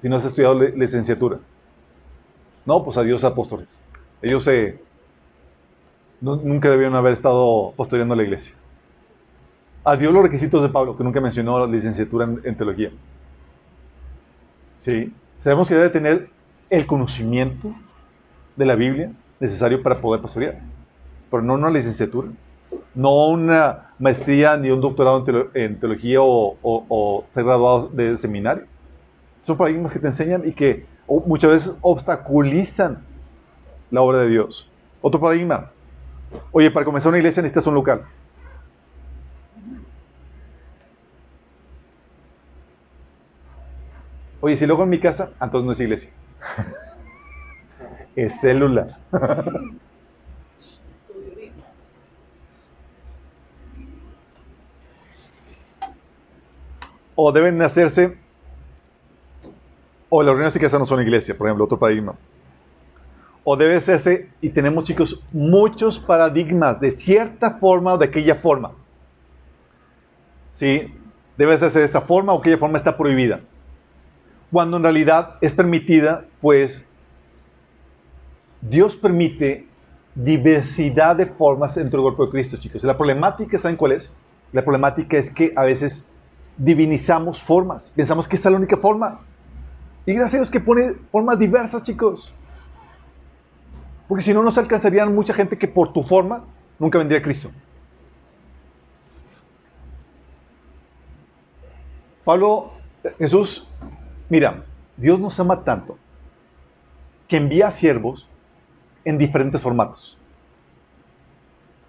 si no has estudiado licenciatura. No, pues adiós apóstoles. Ellos nunca debieron haber estado pastoreando la iglesia. Adiós los requisitos de Pablo, que nunca mencionó la licenciatura en, en teología. Sí, sabemos que debe tener el conocimiento de la Biblia necesario para poder pastorear, pero no una licenciatura, no una maestría ni un doctorado en, teología o, ser graduado de seminario. Son paradigmas que te enseñan y que muchas veces obstaculizan la obra de Dios. Otro paradigma. Oye, para comenzar una iglesia necesitas un local. Oye, si luego en mi casa, entonces no es iglesia. es célula. o deben hacerse, o las reuniones casa no son iglesia, por ejemplo, otro paradigma. o debe hacerse, y tenemos chicos muchos paradigmas de cierta forma o de aquella forma. ¿Sí? Debe hacerse de esta forma o aquella forma está prohibida. Cuando en realidad es permitida, pues Dios permite diversidad de formas dentro del cuerpo de Cristo, chicos. La problemática, ¿saben cuál es? La problemática es que a veces divinizamos formas. Pensamos que esta es la única forma. Y gracias a Dios que pone formas diversas, chicos. Porque si no, no se alcanzarían mucha gente que por tu forma nunca vendría a Cristo. Pablo, Jesús, mira, Dios nos ama tanto que envía siervos en diferentes formatos,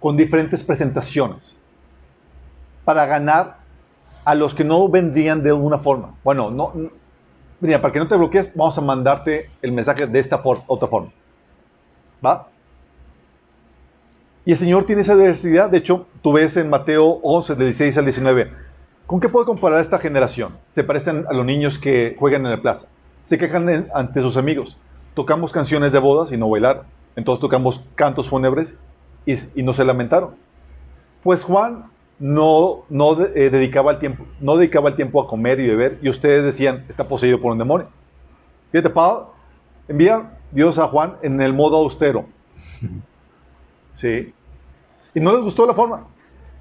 con diferentes presentaciones, para ganar a los que no vendrían de alguna forma. Bueno, no, mira, para que no te bloquees, vamos a mandarte el mensaje de esta otra forma. ¿Va? Y el Señor tiene esa diversidad. De hecho, tú ves en Mateo 11, del 16 al 19. ¿Con qué puedo comparar esta generación? Se parecen a los niños que juegan en la plaza. Se quejan ante sus amigos. Tocamos canciones de bodas y no bailar. Entonces tocamos cantos fúnebres y, no se lamentaron. Pues Juan no, no eh, dedicaba el tiempo, no dedicaba el tiempo a comer y beber, y ustedes decían, está poseído por un demonio. Fíjate, Pablo, envía Dios a Juan en el modo austero. ¿Sí? Y no les gustó la forma.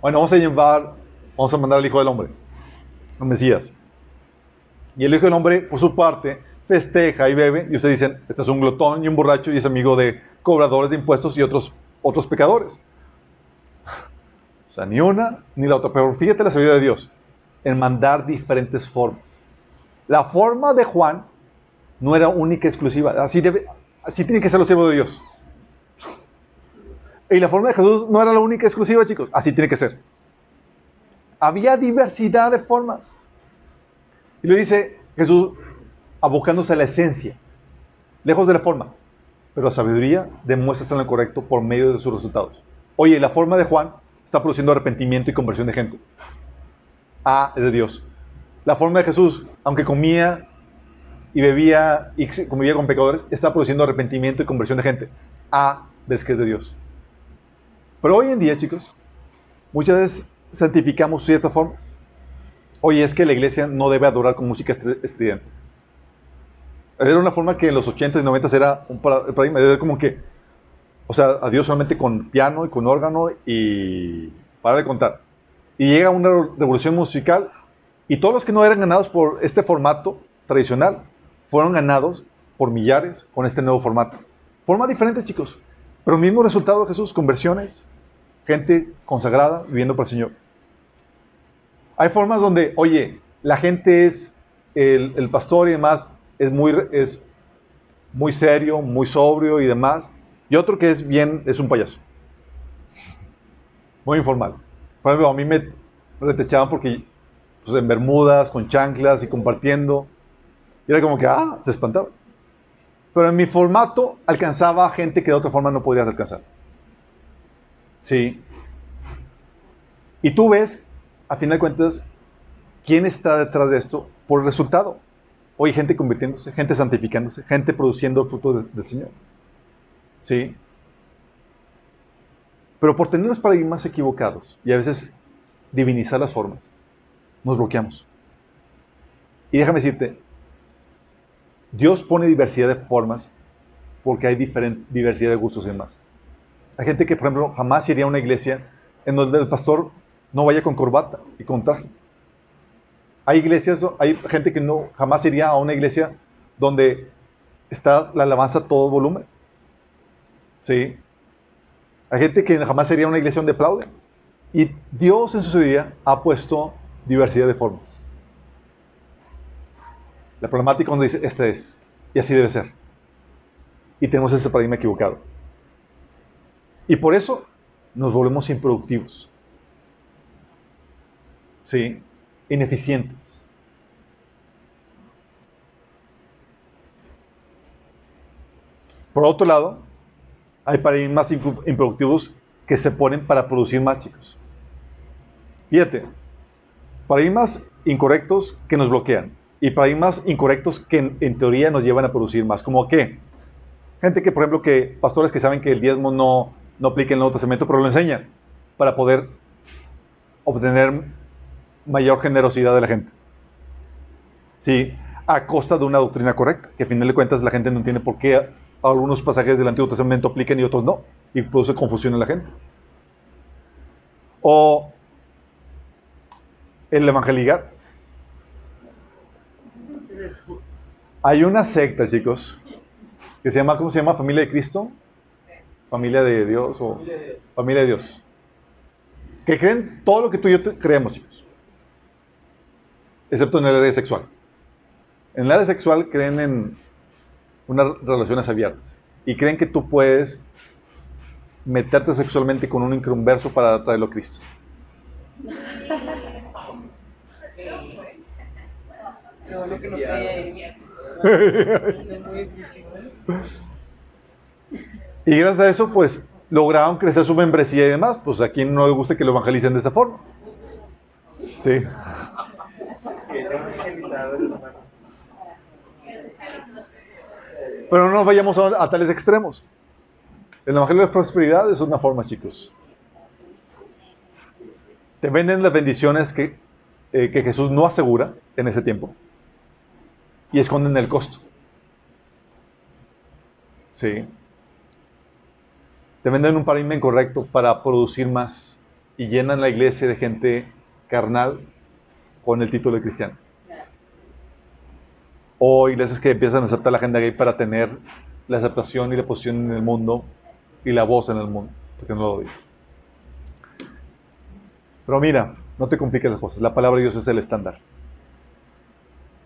Bueno, vamos a llevar, vamos a mandar al Hijo del Hombre, al Mesías. Y el Hijo del Hombre, por su parte, festeja y bebe, y ustedes dicen, este es un glotón y un borracho y es amigo de cobradores de impuestos y otros, otros pecadores. O sea, ni una ni la otra. Pero fíjate la sabiduría de Dios en mandar diferentes formas. La forma de Juan no era única y exclusiva. Así, debe, así tiene que ser los siervos de Dios. Y la forma de Jesús no era la única y exclusiva, chicos. Así tiene que ser. Había diversidad de formas. Y lo dice Jesús abocándose a la esencia, lejos de la forma. Pero la sabiduría demuestra estar en lo correcto por medio de sus resultados. Oye, la forma de Juan está produciendo arrepentimiento y conversión de gente. Ah, es de Dios. La forma de Jesús, aunque comía y bebía y convivía con pecadores, está produciendo arrepentimiento y conversión de gente. Ah, ves que es de Dios. Pero hoy en día, chicos, muchas veces santificamos ciertas formas. Oye, es que la iglesia no debe adorar con música estridente. Era una forma que en los 80 y 90 era un paradigma, era como que, o sea, a Dios solamente con piano y con órgano y para de contar. Y llega una revolución musical y todos los que no eran ganados por este formato tradicional fueron ganados por millares con este nuevo formato. Formas diferentes, chicos, pero mismo resultado Jesús, conversiones, gente consagrada viviendo para el Señor. Hay formas donde, oye, la gente es el, pastor y demás, es muy, es muy serio, muy sobrio y demás. Y otro que es bien, es un payaso. Muy informal. Por ejemplo, a mí me retechaban porque pues, en bermudas, con chanclas y compartiendo. Y era como que, ah, se espantaba. Pero en mi formato alcanzaba gente que de otra forma no podrías alcanzar. Sí. Y tú ves, a fin de cuentas, quién está detrás de esto por el resultado. Hoy gente convirtiéndose, gente santificándose, gente produciendo el fruto del Señor. ¿Sí? Pero por tener los paradigmas equivocados y a veces divinizar las formas, nos bloqueamos. Y déjame decirte, Dios pone diversidad de formas porque hay diversidad de gustos y demás. Hay gente que, por ejemplo, jamás iría a una iglesia en donde el pastor no vaya con corbata y con traje. Hay iglesias, hay gente que no jamás iría a una iglesia donde está la alabanza a todo volumen. ¿Sí? Hay gente que jamás iría a una iglesia donde aplauden. Y Dios en su sabiduría ha puesto diversidad de formas. La problemática cuando dice, este es, y así debe ser. Y tenemos este paradigma equivocado. Y por eso nos volvemos improductivos. ¿Sí? ineficientes. Por otro lado, hay paradigmas improductivos que se ponen para producir más, chicos. Fíjate, paradigmas incorrectos que nos bloquean y paradigmas incorrectos que en, teoría nos llevan a producir más. ¿Como qué? Gente que, por ejemplo, que pastores que saben que el diezmo no, no aplica en el Nuevo Testamento, pero lo enseñan para poder obtener mayor generosidad de la gente. Sí, a costa de una doctrina correcta, que a final de cuentas la gente no entiende por qué algunos pasajes del Antiguo Testamento aplican y otros no, y produce confusión en la gente. O el evangelizar. Hay una secta, chicos, que se llama, ¿cómo se llama? Familia de Cristo. Familia de Dios o Familia de Dios. Que creen todo lo que tú y yo creemos, chicos. Excepto en el área sexual. En el área sexual creen en unas relaciones abiertas. Y creen que tú puedes meterte sexualmente con un inconverso para traerlo a Cristo. y gracias a eso, pues, lograron crecer su membresía y demás. Pues a quien no le gusta que lo evangelicen de esa forma. Sí. Pero no nos vayamos a, tales extremos. El Evangelio de Prosperidad es una forma, chicos. Te venden las bendiciones que, eh, que Jesús no asegura en ese tiempo y esconden el costo. Sí. Te venden un paradigma incorrecto para producir más y llenan la iglesia de gente carnal con el título de cristiano. O iglesias que empiezan a aceptar la agenda gay para tener la aceptación y la posición en el mundo y la voz en el mundo, porque no lo digo. Pero mira, no te compliques las cosas. La palabra de Dios es el estándar.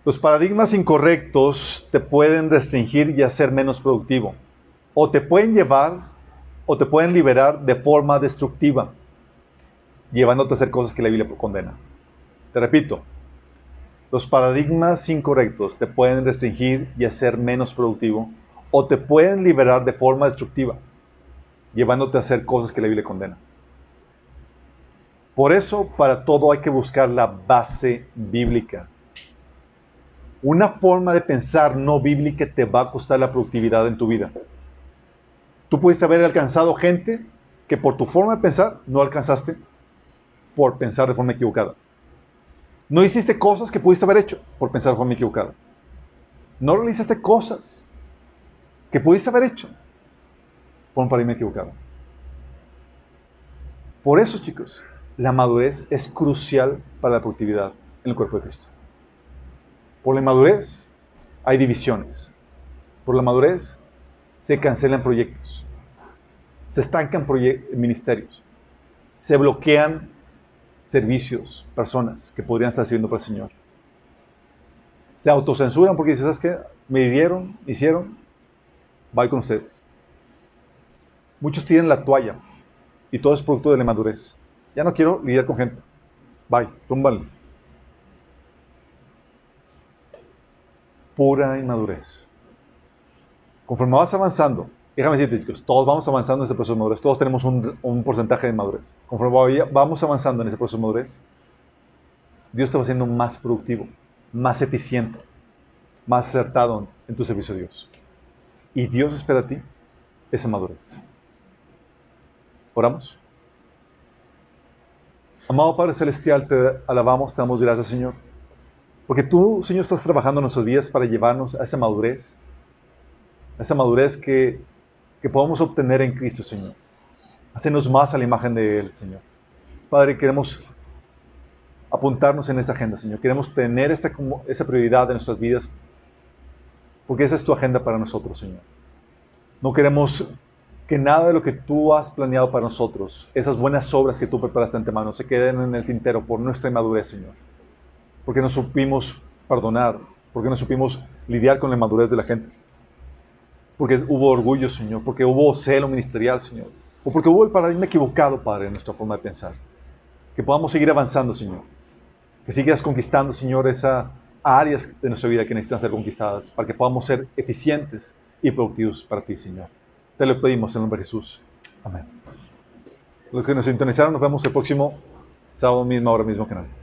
Los paradigmas incorrectos te pueden restringir y hacer menos productivo. O te pueden llevar o te pueden liberar de forma destructiva, llevándote a hacer cosas que la Biblia condena. Te repito, los paradigmas incorrectos te pueden restringir y hacer menos productivo o te pueden liberar de forma destructiva, llevándote a hacer cosas que la Biblia condena. Por eso, para todo hay que buscar la base bíblica. Una forma de pensar no bíblica te va a costar la productividad en tu vida. Tú pudiste haber alcanzado gente que por tu forma de pensar no alcanzaste por pensar de forma equivocada. No hiciste cosas que pudiste haber hecho por pensar de forma equivocada. No realizaste cosas que pudiste haber hecho por un paradigma equivocado. Por eso, chicos, la madurez es crucial para la productividad en el cuerpo de Cristo. Por la madurez hay divisiones. Por la madurez se cancelan proyectos. Se estancan ministerios. Se bloquean servicios, personas que podrían estar sirviendo para el Señor. Se autocensuran porque dicen, ¿sabes qué? Me dieron, hicieron, voy con ustedes. Muchos tiran la toalla y todo es producto de la madurez. Ya no quiero lidiar con gente. Bye, túmbale. Pura inmadurez. Conforme vas avanzando, déjame decirte, chicos, todos vamos avanzando en ese proceso de madurez, todos tenemos un, porcentaje de madurez. Conforme vamos avanzando en ese proceso de madurez, Dios te va haciendo más productivo, más eficiente, más acertado en tu servicio a Dios. Y Dios espera a ti esa madurez. Oramos. Amado Padre Celestial, te alabamos, te damos gracias, Señor. Porque tú, Señor, estás trabajando en nuestros días para llevarnos a esa madurez, esa madurez que que podamos obtener en Cristo, Señor. Hacernos más a la imagen de Él, Señor. Padre, queremos apuntarnos en esa agenda, Señor. Queremos tener esa, esa prioridad en nuestras vidas, porque esa es tu agenda para nosotros, Señor. No queremos que nada de lo que tú has planeado para nosotros, esas buenas obras que tú preparaste antemano, se queden en el tintero por nuestra inmadurez, Señor. Porque no supimos perdonar, porque no supimos lidiar con la inmadurez de la gente porque hubo orgullo, Señor, porque hubo celo ministerial, Señor, o porque hubo el paradigma equivocado, Padre, en nuestra forma de pensar. Que podamos seguir avanzando, Señor. Que sigas conquistando, Señor, esas áreas de nuestra vida que necesitan ser conquistadas, para que podamos ser eficientes y productivos para ti, Señor. Te lo pedimos en el nombre de Jesús. Amén. Los que nos sintonizaron, nos vemos el próximo sábado mismo, ahora mismo que nadie.